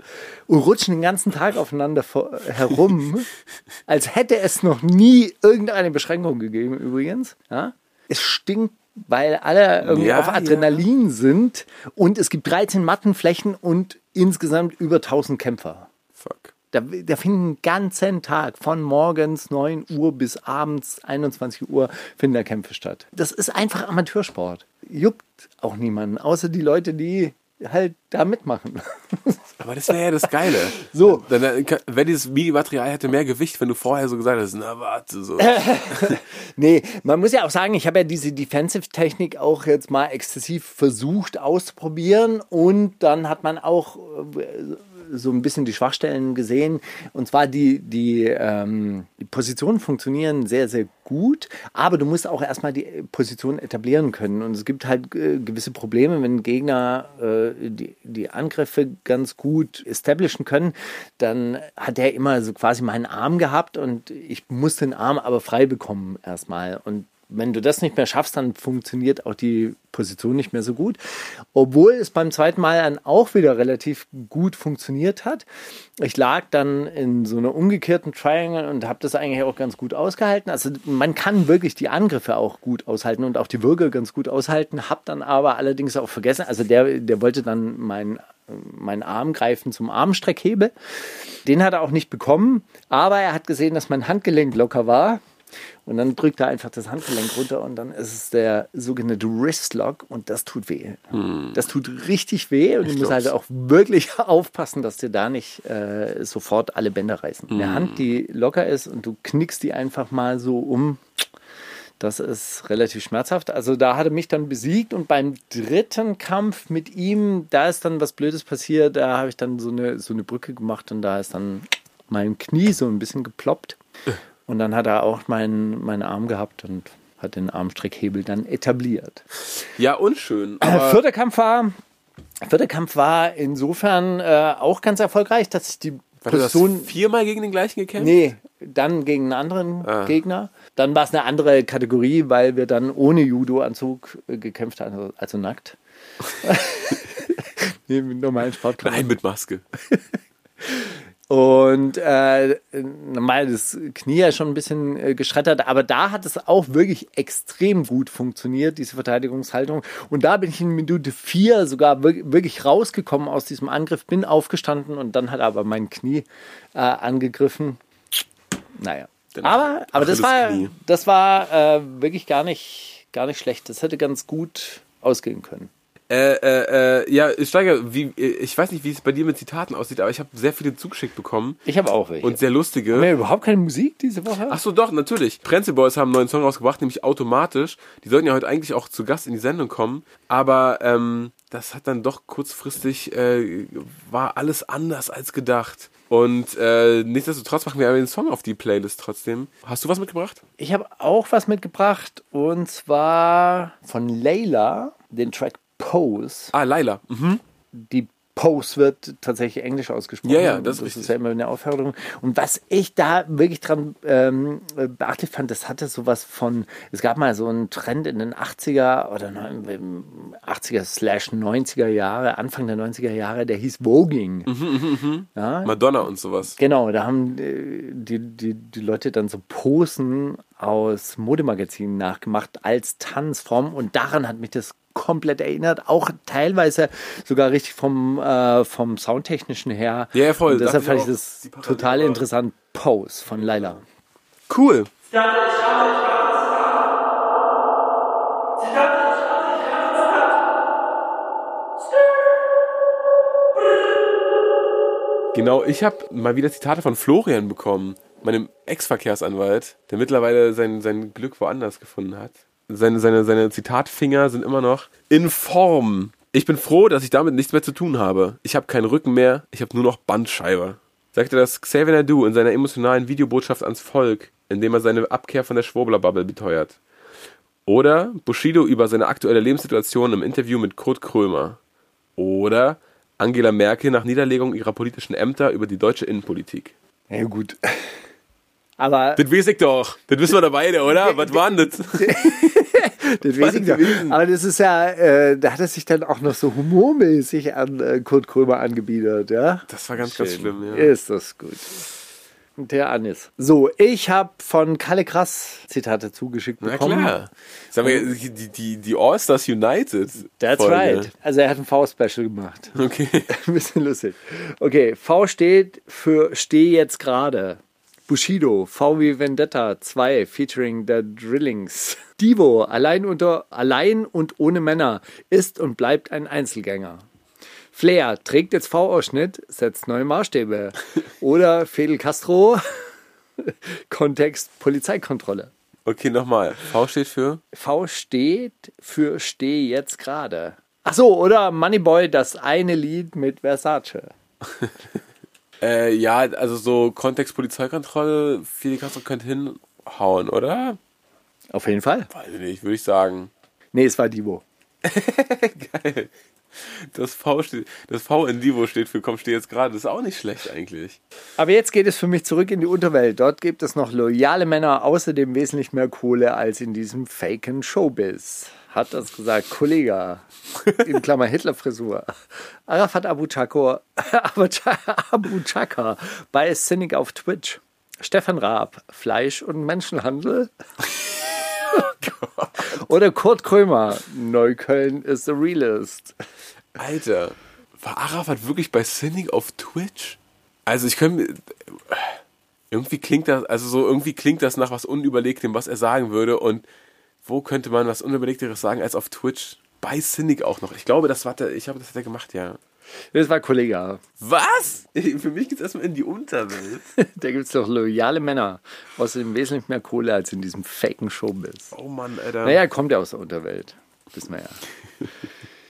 und rutschen den ganzen Tag aufeinander herum, [LAUGHS] als hätte es noch nie irgendeine Beschränkung gegeben übrigens. Ja? Es stinkt, weil alle irgendwie Ja, auf Adrenalin sind und es gibt 13 Mattenflächen und insgesamt über 1000 Kämpfer. Fuck. Da, da finden den ganzen Tag von morgens 9 Uhr bis abends 21 Uhr finden da Kämpfe statt. Das ist einfach Amateursport. Juckt auch niemanden, außer die Leute, die halt da mitmachen. [LAUGHS] Aber das wäre ja das Geile. So. Wenn dieses Mini-Material hätte mehr Gewicht, wenn du vorher so gesagt hast, na warte, so. [LAUGHS] nee, man muss ja auch sagen, ich habe ja diese Defensive-Technik auch jetzt mal exzessiv versucht auszuprobieren und dann hat man auch äh, so ein bisschen die Schwachstellen gesehen. Und zwar die, die, ähm, die Positionen funktionieren sehr, sehr gut, aber du musst auch erstmal die Position etablieren können. Und es gibt halt äh, gewisse Probleme, wenn Gegner äh, die, die Angriffe ganz gut establishen können, dann hat er immer so quasi meinen Arm gehabt und ich muss den Arm aber frei bekommen erstmal. Und wenn du das nicht mehr schaffst, dann funktioniert auch die Position nicht mehr so gut. Obwohl es beim zweiten Mal dann auch wieder relativ gut funktioniert hat. Ich lag dann in so einer umgekehrten Triangle und habe das eigentlich auch ganz gut ausgehalten. Also man kann wirklich die Angriffe auch gut aushalten und auch die Würge ganz gut aushalten. Hab dann aber allerdings auch vergessen, also der, der wollte dann meinen meinen Arm greifen zum Armstreckhebel. Den hat er auch nicht bekommen, aber er hat gesehen, dass mein Handgelenk locker war. Und dann drückt er einfach das Handgelenk runter und dann ist es der sogenannte Wristlock und das tut weh. Das tut richtig weh und du musst halt auch wirklich [LAUGHS] aufpassen, dass dir da nicht äh, sofort alle Bänder reißen. Eine Hand, die locker ist und du knickst die einfach mal so um, Das ist relativ schmerzhaft. Also da hat er mich dann besiegt und beim dritten Kampf mit ihm, da ist dann was Blödes passiert. Da habe ich dann so eine, so eine Brücke gemacht und da ist dann mein Knie so ein bisschen geploppt. Und dann hat er auch meinen, meinen Arm gehabt und hat den Armstreckhebel dann etabliert. Ja, unschön. Äh, Aber vierter Kampf war, vierter Kampf war insofern äh, auch ganz erfolgreich, dass ich die Warte, du hast Position viermal gegen den gleichen gekämpft? Nee, dann gegen einen anderen Ah. Gegner. Dann war es eine andere Kategorie, weil wir dann ohne Judo-Anzug äh, gekämpft haben, also, also nackt. [LAUGHS] [LAUGHS] nee, mit normalen Sportklamotten. Nein, mit Maske. [LAUGHS] Und äh, normal das Knie ja schon ein bisschen äh, geschreddert, aber da hat es auch wirklich extrem gut funktioniert, diese Verteidigungshaltung. Und da bin ich in Minute vier sogar wir- wirklich rausgekommen aus diesem Angriff, bin aufgestanden und dann hat aber mein Knie äh, angegriffen. Naja. Danach Aber, aber das war, das war äh, wirklich gar nicht, gar nicht schlecht. Das hätte ganz gut ausgehen können. Äh, äh, äh, ja, Steiger, wie, äh, ich weiß nicht, wie es bei dir mit Zitaten aussieht, aber ich habe sehr viele zugeschickt bekommen Ich habe auch welche. und sehr lustige. Haben wir überhaupt keine Musik diese Woche? Ach so, doch, natürlich. Prenzel Boys haben einen neuen Song rausgebracht, nämlich automatisch. Die sollten ja heute eigentlich auch zu Gast in die Sendung kommen, aber ähm, das hat dann doch kurzfristig, äh, war alles anders als gedacht. Und äh, nichtsdestotrotz machen wir aber den Song auf die Playlist trotzdem. Hast du was mitgebracht? Ich habe auch was mitgebracht und zwar von Layla, den Track Pose. Ah, Laila. Mhm. Die Pose wird tatsächlich englisch ausgesprochen. Ja, ja, das ist das richtig. ist ja immer eine Aufforderung. Und was ich da wirklich dran ähm, beachtlich fand, das hatte sowas von, es gab mal so einen Trend in den 80er oder neun- 80er slash 90er Jahre, Anfang der 90er Jahre, der hieß Voging. Mhm, Ja, Madonna und sowas. Genau, da haben äh, die, die, die Leute dann so Posen aus Modemagazinen nachgemacht als Tanzform und daran hat mich das komplett erinnert, auch teilweise sogar richtig vom, äh, vom Soundtechnischen her. Ja, voll. Und deshalb fand ich das total interessant. Pose von Laila. Cool. Genau, ich habe mal wieder Zitate von Florian bekommen, meinem Ex-Verkehrsanwalt, der mittlerweile sein, sein Glück woanders gefunden hat. Seine, seine, seine Zitatfinger sind immer noch in Form. Ich bin froh, dass ich damit nichts mehr zu tun habe. Ich habe keinen Rücken mehr, ich habe nur noch Bandscheibe. Sagte das Xavier Nadu in seiner emotionalen Videobotschaft ans Volk, indem er seine Abkehr von der Schwurbler-Bubble beteuert. Oder Bushido über seine aktuelle Lebenssituation im Interview mit Kurt Krömer. Oder Angela Merkel nach Niederlegung ihrer politischen Ämter über die deutsche Innenpolitik. Ja, gut. Aber Das weiß ich doch. Das wissen wir da beide, oder? Was war denn das? [LAUGHS] das weiß ich doch. Aber das ist ja, äh, da hat er sich dann auch noch so humormäßig an äh, Kurt Krömer angebietet, ja? Das war ganz, ganz schlimm, ja. Ist das gut. Der Anis. So, ich habe von Kalle Krass Zitate zugeschickt Na bekommen. klar. Sagen wir, die, die, die All-Stars United. That's Folge. right. Also er hat ein V-Special gemacht. Okay. [LAUGHS] Ein bisschen lustig. Okay, V steht für Steh jetzt gerade. Bushido, V wie Vendetta 2 featuring The Drillings. Divo, allein, unter, allein und ohne Männer, ist und bleibt ein Einzelgänger. Flair trägt jetzt V-Ausschnitt, setzt neue Maßstäbe. [LAUGHS] Oder Fidel Castro, [LAUGHS] Kontext Polizeikontrolle. Okay, nochmal. V steht für? V steht für Steh jetzt gerade. Ach so, oder Moneyboy, das eine Lied mit Versace. [LAUGHS] Äh, ja, also so Kontext Polizeikontrolle, viele Kassel könnte hinhauen, oder? Auf jeden Fall. Weiß ich nicht, würde ich sagen. Nee, es war Divo. [LAUGHS] Geil. Das V, steht, das v in Divo steht für komm, steh jetzt gerade. Das ist auch nicht schlecht eigentlich. Aber jetzt geht es für mich zurück in die Unterwelt. Dort gibt es noch loyale Männer, außerdem wesentlich mehr Kohle als in diesem faken Showbiz. Hat das gesagt Kollege, in Klammer Hitlerfrisur. Arafat Abu Chakor, [LAUGHS] Abu Chaka bei Cynic auf Twitch. Stefan Raab, Fleisch und Menschenhandel. [LAUGHS] Oder Kurt Krömer, Neukölln is the realist. Alter, war Arafat wirklich bei Cynic auf Twitch? Also ich könnte mir- irgendwie klingt das, also so irgendwie klingt das nach was Unüberlegtem, was er sagen würde und wo könnte man was Unüberlegteres sagen als auf Twitch? Bei Cynic auch noch. Ich glaube, das war der, ich glaube, das hat er gemacht, ja. Das war Kollege. Was? [LAUGHS] Für mich geht's erstmal in die Unterwelt. [LAUGHS] Da gibt es doch loyale Männer. Außerdem wesentlich mehr Kohle als in diesem faken Showbiz. Oh Mann, Alter. Naja, kommt ja aus der Unterwelt. Wissen wir ja. [LAUGHS]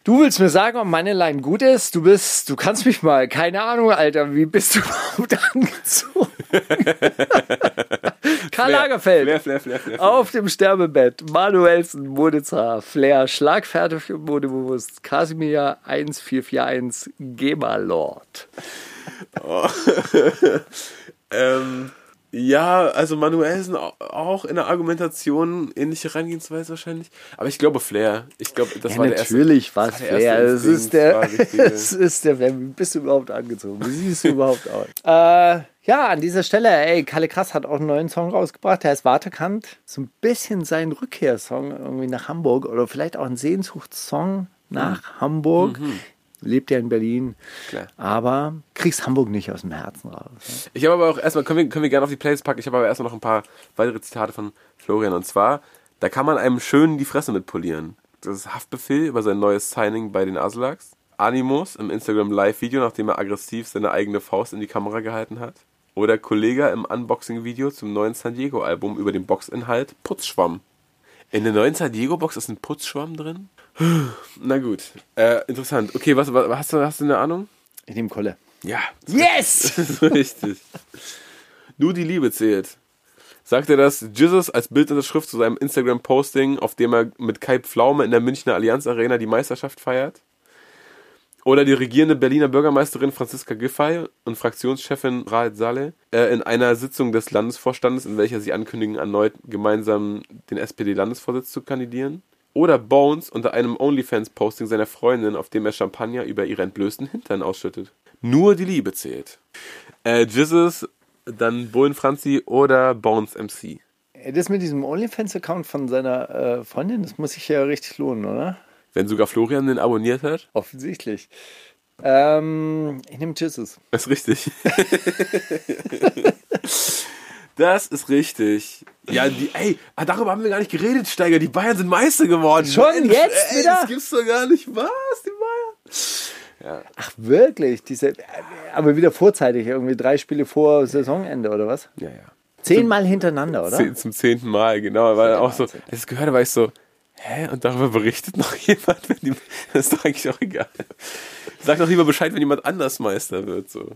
Du willst mir sagen, ob meine Line gut ist? Du bist, du kannst mich mal, keine Ahnung, Alter, wie bist du [LAUGHS] überhaupt angezogen? [LAUGHS] Karl Lagerfeld. Flair, Flair, Flair, Flair. Auf dem Sterbebett. Manuelsen, Modezar, Flair, schlagfertig und modebewusst. Casimir 1441, GEMA-Lord. Ähm, ja, also Manuelsen au- auch in der Argumentation ähnliche Herangehensweise wahrscheinlich. Aber ich glaube Flair. Ich glaube, das Ja, war der erste. natürlich war es Flair. [LAUGHS] Es ist der, es ist der, wer bist du überhaupt angezogen? Wie siehst du überhaupt aus? [LAUGHS] Äh, ja, an dieser Stelle, ey, Kalle Krass hat auch einen neuen Song rausgebracht, der heißt Wartekant. So ein bisschen sein Rückkehrsong irgendwie nach Hamburg oder vielleicht auch ein Sehnsuchtssong nach Hamburg. Lebt ja in Berlin. Klar. aber kriegst Hamburg nicht aus dem Herzen raus. Ne? Ich habe aber auch erstmal, können wir, können wir gerne auf die Playlist packen, ich habe aber erstmal noch ein paar weitere Zitate von Florian. Und zwar, da kann man einem schön die Fresse mit polieren. Das ist Haftbefehl über sein neues Signing bei den Aslaks. Animus im Instagram Live-Video, nachdem er aggressiv seine eigene Faust in die Kamera gehalten hat. Oder Kollega im Unboxing-Video zum neuen San Diego-Album über den Boxinhalt Putzschwamm. In der neuen San Diego-Box ist ein Putzschwamm drin? Na gut, äh, interessant. Okay, was, was hast, du, hast du eine Ahnung? Ich nehme Kolle. Ja, Yes! [LAUGHS] das ist richtig. Nur die Liebe zählt. Sagt er das Jesus als Bildunterschrift zu seinem Instagram-Posting, auf dem er mit Kai Pflaume in der Münchner Allianz Arena die Meisterschaft feiert? Oder die regierende Berliner Bürgermeisterin Franziska Giffey und Fraktionschefin Raed Saleh äh, in einer Sitzung des Landesvorstandes, in welcher sie ankündigen, erneut gemeinsam den SPD-Landesvorsitz zu kandidieren? Oder Bones unter einem OnlyFans-Posting seiner Freundin, auf dem er Champagner über ihre entblößten Hintern ausschüttet. Nur die Liebe zählt. Äh, Jesus, dann Bullen Franzi oder Bones MC. Ey, Das mit diesem OnlyFans-Account von seiner äh, Freundin, das muss sich ja richtig lohnen, oder? Wenn sogar Florian den abonniert hat, Offensichtlich. Ähm, ich nehme Jesus. ist richtig. Das ist richtig. [LAUGHS] Ja, die, ey, ah, darüber haben wir gar nicht geredet, Steiger. Die Bayern sind Meister geworden. Schon jetzt ey, wieder? Das gibt's doch gar nicht. Was, die Bayern? Ach, wirklich? Diese, aber wieder vorzeitig, irgendwie drei Spiele vor Saisonende, oder was? Ja, ja. Zehnmal hintereinander, oder? Zehn, zum zehnten Mal, genau. Weil auch so, es gehört war ich so, hä? Und darüber berichtet noch [LAUGHS] jemand? Wenn die, das ist doch eigentlich auch egal. Sag doch lieber Bescheid, wenn jemand anders Meister wird. So.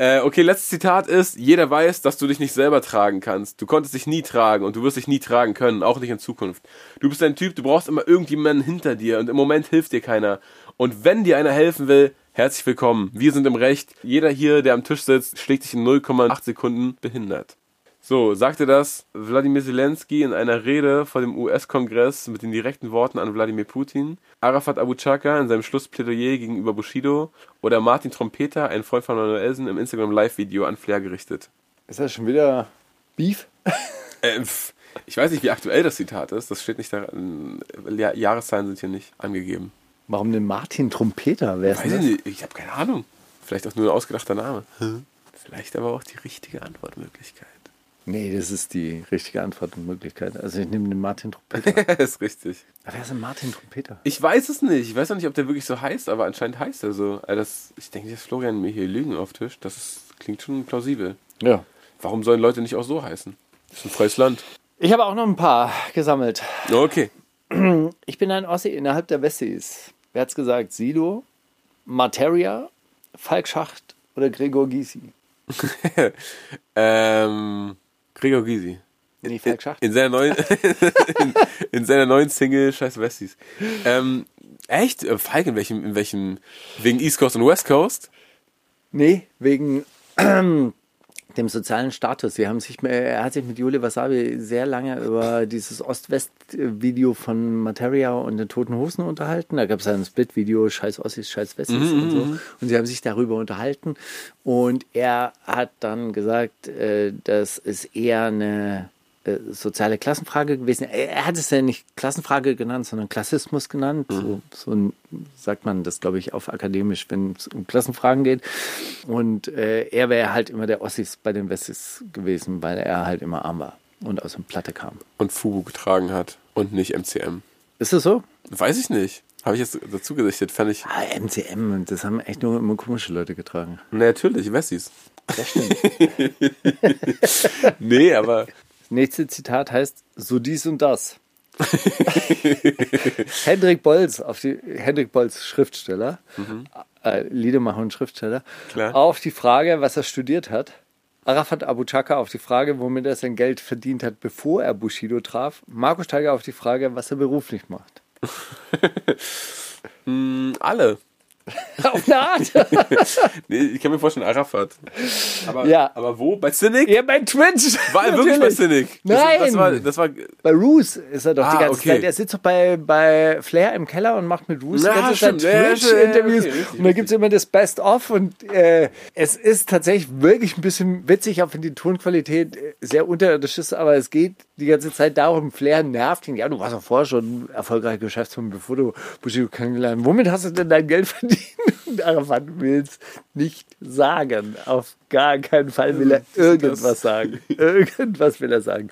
Äh, okay, letztes Zitat ist, jeder weiß, dass du dich nicht selber tragen kannst. Du konntest dich nie tragen und du wirst dich nie tragen können, auch nicht in Zukunft. Du bist ein Typ, du brauchst immer irgendjemanden hinter dir und im Moment hilft dir keiner. Und wenn dir einer helfen will, herzlich willkommen. Wir sind im Recht. Jeder hier, der am Tisch sitzt, schlägt sich in 0,8 Sekunden behindert. So, sagte das Wladimir Zelensky in einer Rede vor dem US-Kongress mit den direkten Worten an Wladimir Putin, Arafat Abu Chaka in seinem Schlussplädoyer gegenüber Bushido oder Martin Trompeter, ein Freund von Manuelsen, im Instagram-Live-Video an Flair gerichtet. Ist das schon wieder Beef? [LAUGHS] Äh, ich weiß nicht, wie aktuell das Zitat ist, das steht nicht da, ja, Jahreszahlen sind hier nicht angegeben. Warum denn Martin Trompeter? Wer ist Weiß das? nicht, ich habe keine Ahnung. Vielleicht auch nur ein ausgedachter Name. Vielleicht aber auch die richtige Antwortmöglichkeit. Nee, das ist die richtige Antwortmöglichkeit. Also ich nehme den Martin Trompeter. [LAUGHS] ist richtig. Aber wer ist denn Martin Trompeter? Ich weiß es nicht. Ich weiß auch nicht, ob der wirklich so heißt, aber anscheinend heißt er so. Also das, ich denke nicht, dass Florian mir hier Lügen auftischt. Das ist, klingt schon plausibel. Ja. Warum sollen Leute nicht auch so heißen? Das ist ein freies Land. Ich habe auch noch ein paar gesammelt. Okay. Ich bin ein Ossi innerhalb der Wessis. Wer hat's gesagt? Sido, Materia, Falk Schacht oder Gregor Gysi? [LAUGHS] ähm, Gregor Gysi. Nee, Falk Schacht. In seiner neuen, [LAUGHS] in, in seiner neuen Single Scheiß Westies. Ähm, echt? Äh, Falk in welchem, in welchem, wegen East Coast und West Coast? Nee, wegen [CLEARS THROAT] dem sozialen Status. Sie haben sich, er hat sich mit Jule Wasabi sehr lange über dieses Ost-West-Video von Materia und den Toten Hosen unterhalten. Da gab es ein Split-Video, Scheiß Ossis, Scheiß Wessis und so. Und sie haben sich darüber unterhalten. Und er hat dann gesagt, äh, das ist eher eine äh, soziale Klassenfrage gewesen. Er hat es ja nicht Klassenfrage genannt, sondern Klassismus genannt. So, so ein- sagt man das, glaube ich, auf akademisch, wenn es um Klassenfragen geht. Und äh, er wäre halt immer der Ossis bei den Wessis gewesen, weil er halt immer arm war und aus dem Platte kam. Und Fubu getragen hat und nicht MCM. Ist das so? Weiß ich nicht. Habe ich jetzt dazu gesichtet, fand ich. Ah, MCM, das haben echt nur immer komische Leute getragen. Na, natürlich, Wessis. Das stimmt. [LAUGHS] Nee, aber nächste Zitat heißt, so dies und das. [LAUGHS] Hendrik Bolz, auf die, Hendrik Bolz, Schriftsteller, äh, Liedermacher und Schriftsteller, Klar. auf die Frage, was er studiert hat. Arafat Abu Chaka auf die Frage, womit er sein Geld verdient hat, bevor er Bushido traf. Marco Steiger auf die Frage, was er beruflich macht. [LAUGHS] mh, alle. [LAUGHS] Auf eine Art. [LAUGHS] Nee, ich kann mir vorstellen, Arafat. Aber, Ja. aber wo? Bei Cynic? ja, bei Twitch. War er wirklich bei. Cynic? Das, Nein. Das war, das war, Bei Roos ist er doch die Ah, ganze okay. Zeit. Er sitzt doch bei, bei Flair im Keller und macht mit Roos die ganze Zeit Twitch-Interviews. ja, und da gibt es immer das Best-of und äh, es ist tatsächlich wirklich ein bisschen witzig, auch wenn die Tonqualität äh, sehr unterirdisch ist, aber es geht die ganze Zeit darum, Flair nervt ihn. Ja, du warst doch vorher schon erfolgreicher Geschäftsmann, bevor du Bushido kennengelernt. Womit hast du denn dein Geld verdient? Und Arafat will es nicht sagen. Auf gar keinen Fall will er irgendwas sagen. Irgendwas will er sagen.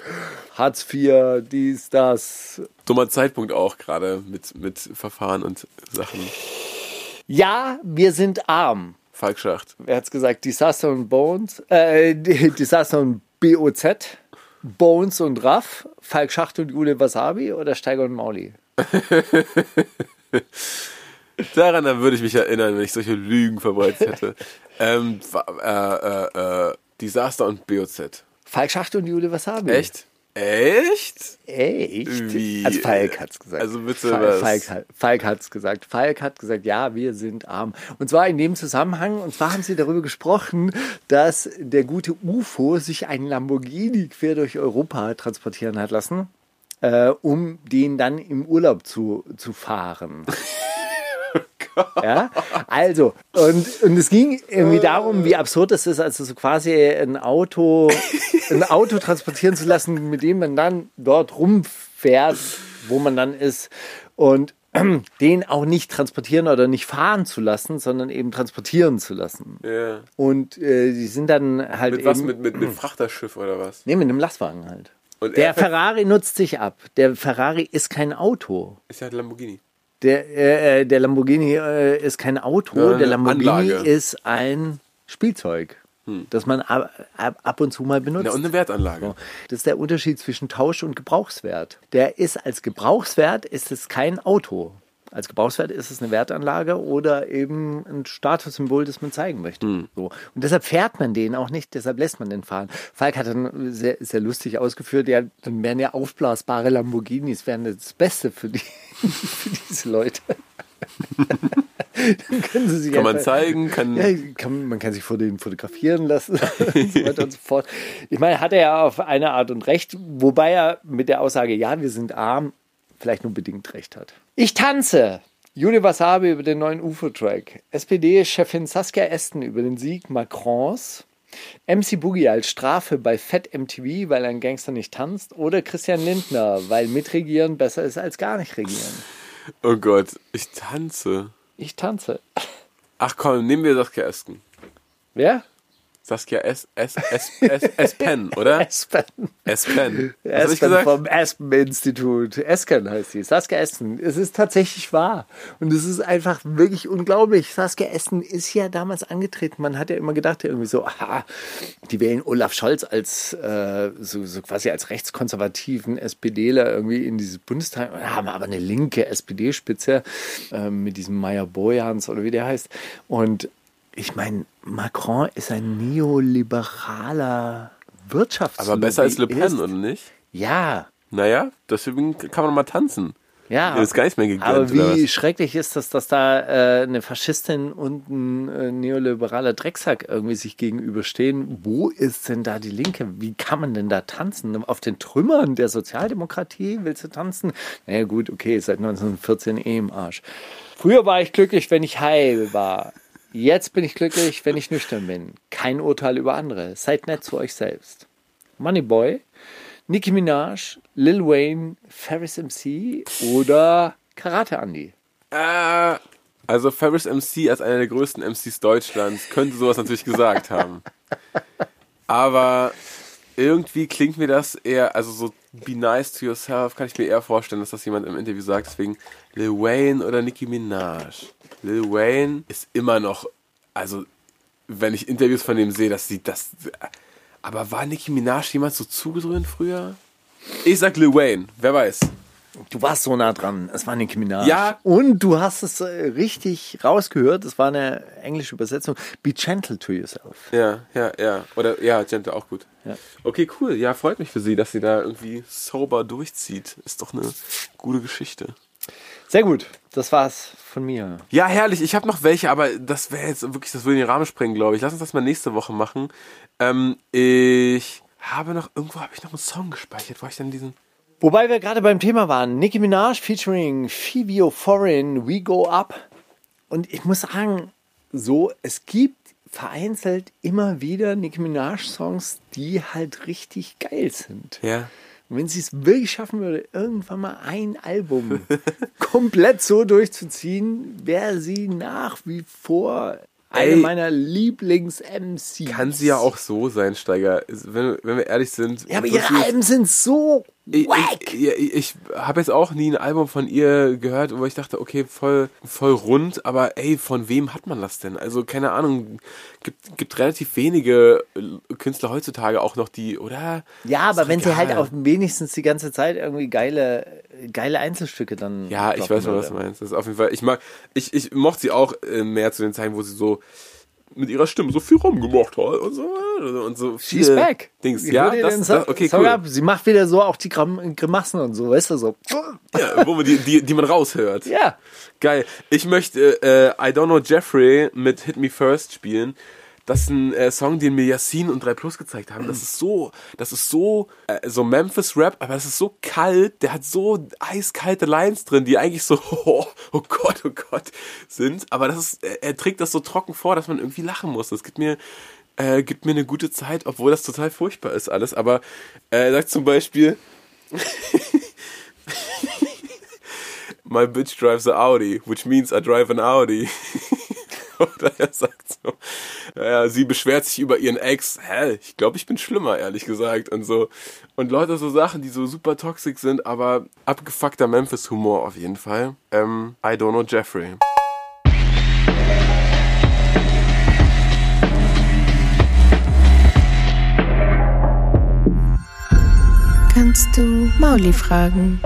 Hartz IV, dies, das. dummer Zeitpunkt auch gerade mit, mit Verfahren und Sachen. Ja, wir sind arm. Falkschacht. Er hat es gesagt, Disaster und Bones, äh, [LAUGHS] Disaster und BOZ, Bones und Raff, Falk Schacht und Jule Wasabi oder Steiger und Mauli? [LAUGHS] Daran würde ich mich erinnern, wenn ich solche Lügen verbreitet [LAUGHS] hätte. ähm, äh, äh, äh, Desaster und BOZ. Falk Schacht und Jule Wasabi. Echt? Echt? Echt? Wie? Also Falk hat es gesagt. Also bitte Falk, was? Falk, hat- Falk hat es gesagt. Falk hat gesagt, ja, wir sind arm. Und zwar in dem Zusammenhang, und zwar haben sie darüber gesprochen, dass der gute UFO sich einen Lamborghini quer durch Europa transportieren hat lassen, äh, um den dann im Urlaub zu, zu fahren. [LAUGHS] Ja, also, und, und es ging irgendwie darum, wie absurd es ist, also so quasi ein Auto, ein Auto transportieren zu lassen, mit dem man dann dort rumfährt, wo man dann ist und [CLEARS THROAT] den auch nicht transportieren oder nicht fahren zu lassen, sondern eben transportieren zu lassen. Ja. Und äh, die sind dann halt Mit eben, was? Mit, mit, mit Frachterschiff oder was? nee, mit einem Lastwagen halt. Und Der er Ferrari nutzt sich ab. Der Ferrari ist kein Auto. ist ja ein Lamborghini. Der, äh, der Lamborghini äh, ist kein Auto, Ja, der Lamborghini Anlage. Hm. ist ein Spielzeug, das man ab, ab, ab und zu mal benutzt. Ja, und eine Wertanlage. Das ist der Unterschied zwischen Tausch und Gebrauchswert. Der ist als Gebrauchswert ist es kein Auto. Als Gebrauchswert ist es eine Wertanlage oder eben ein Statussymbol, das man zeigen möchte. Hm. So. Und deshalb fährt man den auch nicht, deshalb lässt man den fahren. Falk hat dann sehr, sehr lustig ausgeführt, ja, dann wären ja aufblasbare Lamborghinis, wären das Beste für, die, [LAUGHS] für diese Leute. dann können sie sich Kann man einfach- zeigen, kann. ja, kann, man kann sich vor denen fotografieren lassen [LAUGHS] und so weiter und so fort. Ich meine, hat er ja auf eine Art und recht, wobei er mit der Aussage, ja, wir sind arm, vielleicht nur bedingt recht hat. Ich tanze. Juli Wasabi über den neuen UFO-Track. SPD-Chefin Saskia Esten über den Sieg Macrons. MC Boogie als Strafe bei Fett MTV, weil ein Gangster nicht tanzt. Oder Christian Lindner, weil mitregieren besser ist als gar nicht regieren. Oh Gott, ich tanze. Ich tanze. Ach komm, nehmen wir Saskia Esken. Wer? Saskia S. S. S. [LAUGHS] S. S. Pen, oder? Aspen. S. Pen. [LAUGHS] Was hab ich Aspen gesagt? vom Aspen-Institut. Esken heißt sie. Saskia Essen. Es ist tatsächlich wahr. Und es ist einfach wirklich unglaublich. Saskia Essen ist ja damals angetreten. Man hat ja immer gedacht, irgendwie so, aha, die wählen Olaf Scholz als äh, so, so quasi als rechtskonservativen SPDler irgendwie in dieses Bundestag und haben aber eine linke SPD-Spitze äh, mit diesem Meyer Bojans oder wie der heißt. Und ich meine, Macron ist ein neoliberaler Wirtschafts Aber besser als Le Pen, ist- oder nicht? Ja, Naja, deswegen kann man mal tanzen. ja. Ist gar nichts mehr gegönnt, Aber wie schrecklich ist das, dass da äh, eine Faschistin und ein äh, neoliberaler Drecksack irgendwie sich gegenüberstehen? Wo ist denn da die Linke? Wie kann man denn da tanzen? Auf den Trümmern der Sozialdemokratie willst du tanzen? Naja, gut, okay, seit 1914 eh im Arsch. Früher war ich glücklich, wenn ich heil war. Jetzt bin ich glücklich, wenn ich nüchtern bin. Kein Urteil über andere. Seid nett zu euch selbst. Moneyboy, Nicki Minaj, Lil Wayne, Ferris MC oder Karate Andy? Äh, also Ferris MC als einer der größten MCs Deutschlands könnte sowas natürlich gesagt haben. [LAUGHS] Aber irgendwie klingt mir das eher, also so Be nice to yourself kann ich mir eher vorstellen, dass das jemand im Interview sagt. Deswegen Lil Wayne oder Nicki Minaj. Lil Wayne ist immer noch, also wenn ich Interviews von dem sehe, dass sie das. Aber war Nicki Minaj jemals so zugedröhnt früher? Ich sag Lil Wayne, wer weiß. Du warst so nah dran. Es war Nicki Minaj. Ja. Und du hast es äh, richtig rausgehört. Es war eine englische Übersetzung. Be gentle to yourself. Ja, ja, ja. Oder ja, Gente auch gut. Ja. Okay, cool. Ja, freut mich für sie, dass sie da irgendwie sober durchzieht. Ist doch eine gute Geschichte. Sehr gut. Das war's von mir. Ja, herrlich. Ich habe noch welche, aber das wäre jetzt wirklich, das würde in den Rahmen sprengen, glaube ich. Lass uns das mal nächste Woche machen. Ähm, ich habe noch, irgendwo habe ich noch einen Song gespeichert, wo ich dann diesen. Wobei wir gerade beim Thema waren. Nicki Minaj featuring Phoebe Foreign, We Go Up. Und ich muss sagen, so, es gibt vereinzelt immer wieder Nicki Minaj-Songs, die halt richtig geil sind. Ja. Und wenn sie es wirklich schaffen würde, irgendwann mal ein Album [LAUGHS] komplett so durchzuziehen, wäre sie nach wie vor eine Ey. meiner Lieblings-MCs. Kann sie ja auch so sein, Steiger. Wenn, wenn wir ehrlich sind. Ja, aber ihre Alben sind so Ich, ich, ich, ich habe jetzt auch nie ein Album von ihr gehört, wo ich dachte, okay, voll, voll rund, aber ey, von wem hat man das denn? Also, keine Ahnung, gibt, gibt relativ wenige äh, Künstler heutzutage auch noch die, oder? Ja, aber wenn sie halt egal. auch wenigstens die ganze Zeit irgendwie geile, geile Einzelstücke dann. Ja, ich weiß schon, was du meinst. Das ist auf jeden Fall, ich mag, ich, ich mochte sie auch äh, mehr zu den Zeiten, wo sie so mit ihrer Stimme so viel rumgemacht hat und so. Und so She's viele back. Dings. Ich Ja, das, das, okay, cool. ab. Sie macht wieder so auch die Grim Grimassen und so, weißt du, so. Ja, wo man die, die, die man raushört. Ja. Geil. Ich möchte äh, I Don't Know Jeffrey mit Hit Me First spielen. Das ist ein äh, Song, den mir Yassin und 3 Plus gezeigt haben. Das ist so, das ist so, äh, so Memphis Rap, aber das ist so kalt, der hat so eiskalte Lines drin, die eigentlich so, oh, [LAUGHS] oh Gott, oh Gott sind. Aber das ist, er, er trägt das so trocken vor, dass man irgendwie lachen muss. Das gibt mir, äh, gibt mir eine gute Zeit, obwohl das total furchtbar ist alles. Aber äh, er sagt zum Beispiel, [LAUGHS] My bitch drives a Audi, which means I drive an Audi. [LAUGHS] [LAUGHS] Oder er sagt so, ja, sie beschwert sich über ihren Ex. Hä, ich glaube, ich bin schlimmer, ehrlich gesagt. Und so. Und Leute, so Sachen, die so super toxisch sind, aber abgefuckter Memphis-Humor auf jeden Fall. Ähm, I don't know Jeffrey. Kannst du Mauli fragen?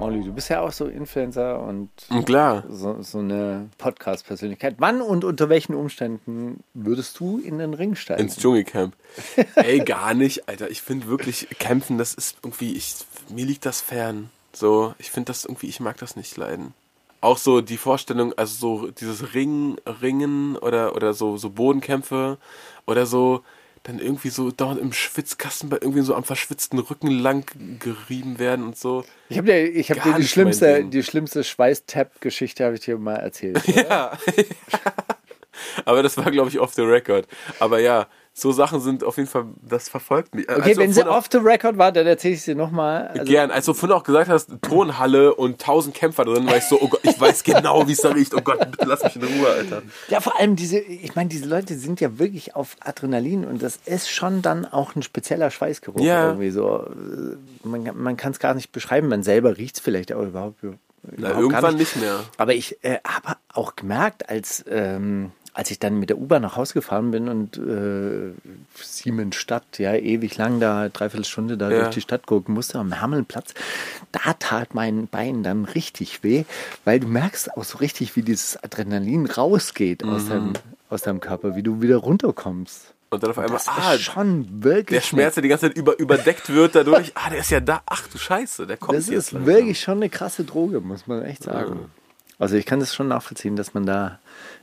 Molly, du bist ja auch so Influencer und klar. so, so eine Podcast-Persönlichkeit. Wann und unter welchen Umständen würdest du in den Ring steigen? Ins Dschungelcamp. [LAUGHS] Ey, gar nicht, Alter. Ich finde wirklich, kämpfen, das ist irgendwie, ich, mir liegt das fern. So, ich finde das irgendwie, ich mag das nicht leiden. Auch so die Vorstellung, also so dieses Ring, Ringen oder, oder so, so Bodenkämpfe oder so, dann irgendwie so dauernd im Schwitzkasten bei irgendwie so am verschwitzten Rücken lang gerieben werden und so. Ich habe dir, ich hab dir die schlimmste, die schlimmste Schweiß-Tap-Geschichte habe ich dir mal erzählt. [LAUGHS] Ja. [LAUGHS] Aber das war, glaube ich, off the record. Aber ja, so Sachen sind auf jeden Fall, das verfolgt mich. Okay, Also wenn sie off the record war, dann erzähle ich sie nochmal. Also, Gern. Als du vorhin auch gesagt hast, Tonhalle und tausend Kämpfer drin, war ich so, oh Gott, ich weiß genau, wie es da riecht. Oh Gott, bitte lass mich in Ruhe, Alter. Ja, vor allem diese, ich meine, diese Leute sind ja wirklich auf Adrenalin und das ist schon dann auch ein spezieller Schweißgeruch. Ja. Irgendwie so. Man, man kann es gar nicht beschreiben. Man selber riecht es vielleicht auch überhaupt, Na, überhaupt gar irgendwann nicht. nicht mehr. Aber ich äh, habe auch gemerkt, als, ähm, als ich dann mit der U-Bahn nach Hause gefahren bin und äh, Siemensstadt, ja, ewig lang da, dreiviertel Stunde da Ja. durch die Stadt gucken musste, am Hermelplatz, da tat mein Bein dann richtig weh, weil du merkst auch so richtig, wie dieses Adrenalin rausgeht aus, Mhm. deinem, aus deinem Körper, wie du wieder runterkommst. Und dann auf einmal, Das ah, ist schon wirklich. der Schmerz, der die ganze Zeit über, überdeckt wird dadurch. Ah, der ist ja da. Ach du Scheiße, der kommt Das jetzt ist langsam. wirklich schon eine krasse Droge, muss man echt sagen. Also ich kann das schon nachvollziehen, dass man da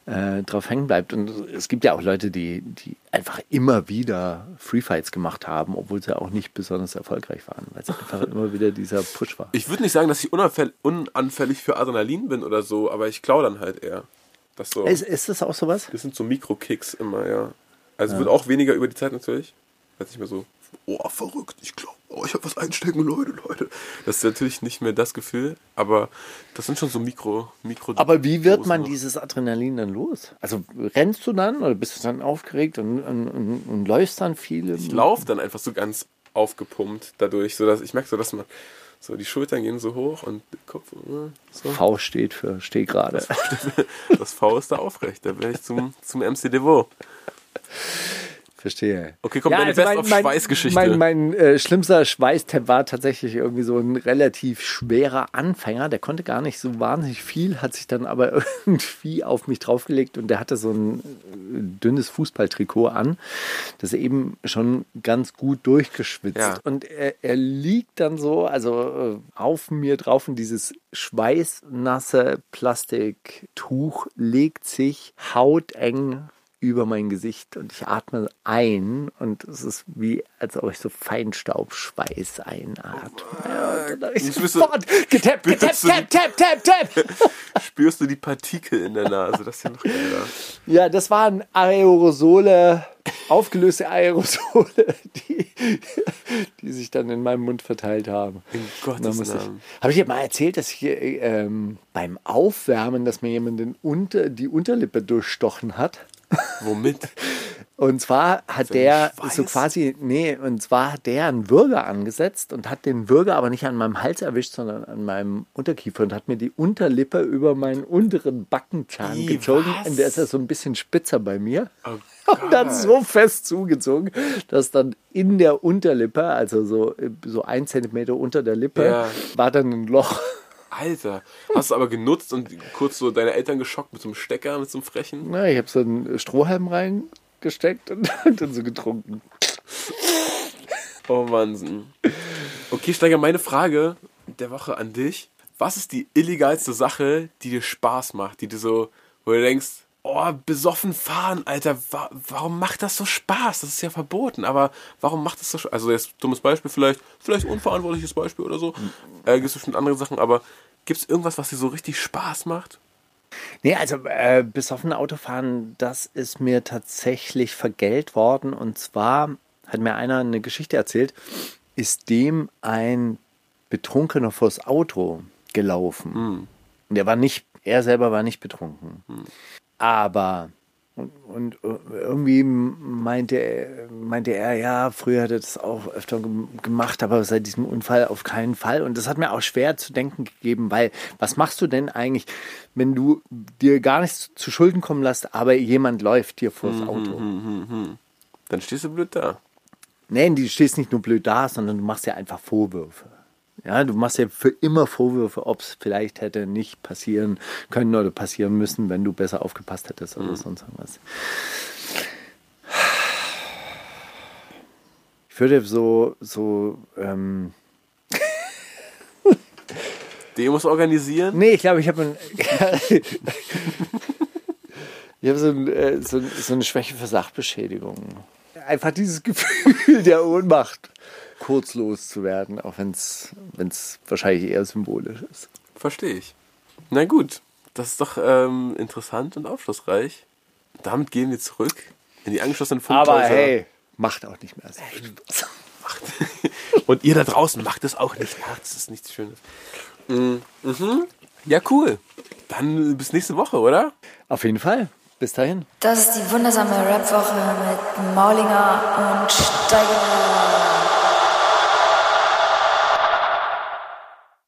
äh, drauf hängen bleibt. Und es gibt ja auch Leute, die, die einfach immer wieder Free Fights gemacht haben, obwohl sie auch nicht besonders erfolgreich waren, weil es einfach [LAUGHS] immer wieder dieser Push war. Ich würde nicht sagen, dass ich unanfäll unanfällig für Adrenalin bin oder so, aber ich klau dann halt eher. Das so. Ist, ist das auch sowas? Das sind so Mikrokicks immer, ja. Also es wird auch weniger über die Zeit natürlich. Weiß nicht mehr so, oh, verrückt, ich glaube, oh, ich habe was einstecken, Leute, Leute. Das ist natürlich nicht mehr das Gefühl, aber das sind schon so Mikro, Mikro. Aber wie wird man dieses Adrenalin dann los? Also rennst du dann oder bist du dann aufgeregt und, und, und, und läufst dann viel? Ich laufe dann einfach so ganz aufgepumpt dadurch, so dass ich merke so, dass man so die Schultern gehen so hoch und Kopf äh, so. V steht für steh gerade. Das V ist da aufrecht. Da wäre ich zum, zum MC Devo. Verstehe. Okay, kommt deine Best of Schweißgeschichte. Mein, mein äh, schlimmster Schweißtap war tatsächlich irgendwie so ein relativ schwerer Anfänger. Der konnte gar nicht so wahnsinnig viel, hat sich dann aber [LAUGHS] irgendwie auf mich draufgelegt und der hatte so ein äh, dünnes Fußballtrikot an, das eben schon ganz gut durchgeschwitzt. Ja. Und er, er liegt dann so, also äh, auf mir drauf und dieses schweißnasse Plastiktuch legt sich hauteng über mein Gesicht und ich atme ein und es ist wie, als ob ich so Feinstaubschweiß einatme. Ja, und dann ich sofort getappt, getappt, tap, tap, tap, tap. [LAUGHS] Spürst du die Partikel in der Nase? Das ist ja noch geiler. Ja, das waren Aerosole, aufgelöste Aerosole, [LAUGHS] die, die sich dann in meinem Mund verteilt haben. In Gottes Namen. habe ich dir mal erzählt, dass ich äh, ähm, beim Aufwärmen, dass mir jemand den Unter, die Unterlippe durchstochen hat? Womit? Und zwar hat der so quasi, nee, und zwar hat der einen Würger angesetzt und hat den Würger aber nicht an meinem Hals erwischt, sondern an meinem Unterkiefer und hat mir die Unterlippe über meinen unteren Backenzahn Ih, gezogen. was? Und der ist ja so ein bisschen spitzer bei mir. Oh [LAUGHS] Und dann so fest zugezogen, dass dann in der Unterlippe, also so, so ein Zentimeter unter der Lippe, Ja. war dann ein Loch. Alter. Hast du aber genutzt und kurz so deine Eltern geschockt mit so einem Stecker, mit so einem frechen? Na, ich habe so einen Strohhalm reingesteckt und, [LAUGHS] dann so getrunken. Oh Wahnsinn. Okay, Steiger, meine Frage der Woche an dich. Was ist die illegalste Sache, die dir Spaß macht? Die du so, wo du denkst, oh, besoffen fahren, Alter, wa warum macht das so Spaß? Das ist ja verboten, aber warum macht das so Spaß? Also jetzt dummes Beispiel vielleicht, vielleicht unverantwortliches Beispiel oder so. Äh, gibt es bestimmt andere Sachen, aber gibt es irgendwas, was dir so richtig Spaß macht? Nee, also äh, besoffen Autofahren, das ist mir tatsächlich vergällt worden. Und zwar hat mir einer eine Geschichte erzählt, ist dem ein Betrunkener vors Auto gelaufen. Und er war nicht, er selber war nicht betrunken. Aber und, und irgendwie meinte, er- meinte er, ja, früher hat er das auch öfter gem- gemacht, aber seit diesem Unfall auf keinen Fall. Und das hat mir auch schwer zu denken gegeben, weil was machst du denn eigentlich, wenn du dir gar nichts zu Schulden kommen lässt, aber jemand läuft dir vors Auto? Dann stehst du blöd da. Nee, du stehst nicht nur blöd da, sondern du machst ja einfach Vorwürfe. Ja, du machst ja für immer Vorwürfe, ob es vielleicht hätte nicht passieren können oder passieren müssen, wenn du besser aufgepasst hättest oder sonst irgendwas. Ich würde so, so, ähm, [LAUGHS] Demos organisieren? nee, ich glaube, ich habe ein, [LAUGHS] [LAUGHS] ich habe so, ein, äh, so, so eine Schwäche für Sachbeschädigung. Einfach dieses [LAUGHS] Gefühl der Ohnmacht, kurz loszuwerden, auch wenn es wahrscheinlich eher symbolisch ist. Verstehe ich. Na gut, das ist doch ähm, interessant und aufschlussreich. Damit gehen wir zurück in die angeschlossenen Funkhäuser. Aber hey, macht auch nicht mehr so Spaß. [LAUGHS] Und ihr da draußen macht es auch nicht nach. Das ist nichts Schönes. Mhm. Mhm. Ja, cool. Dann bis nächste Woche, oder? Auf jeden Fall. Bis dahin. Das ist die wundersame Rap-Woche mit Maulinger und Steiger.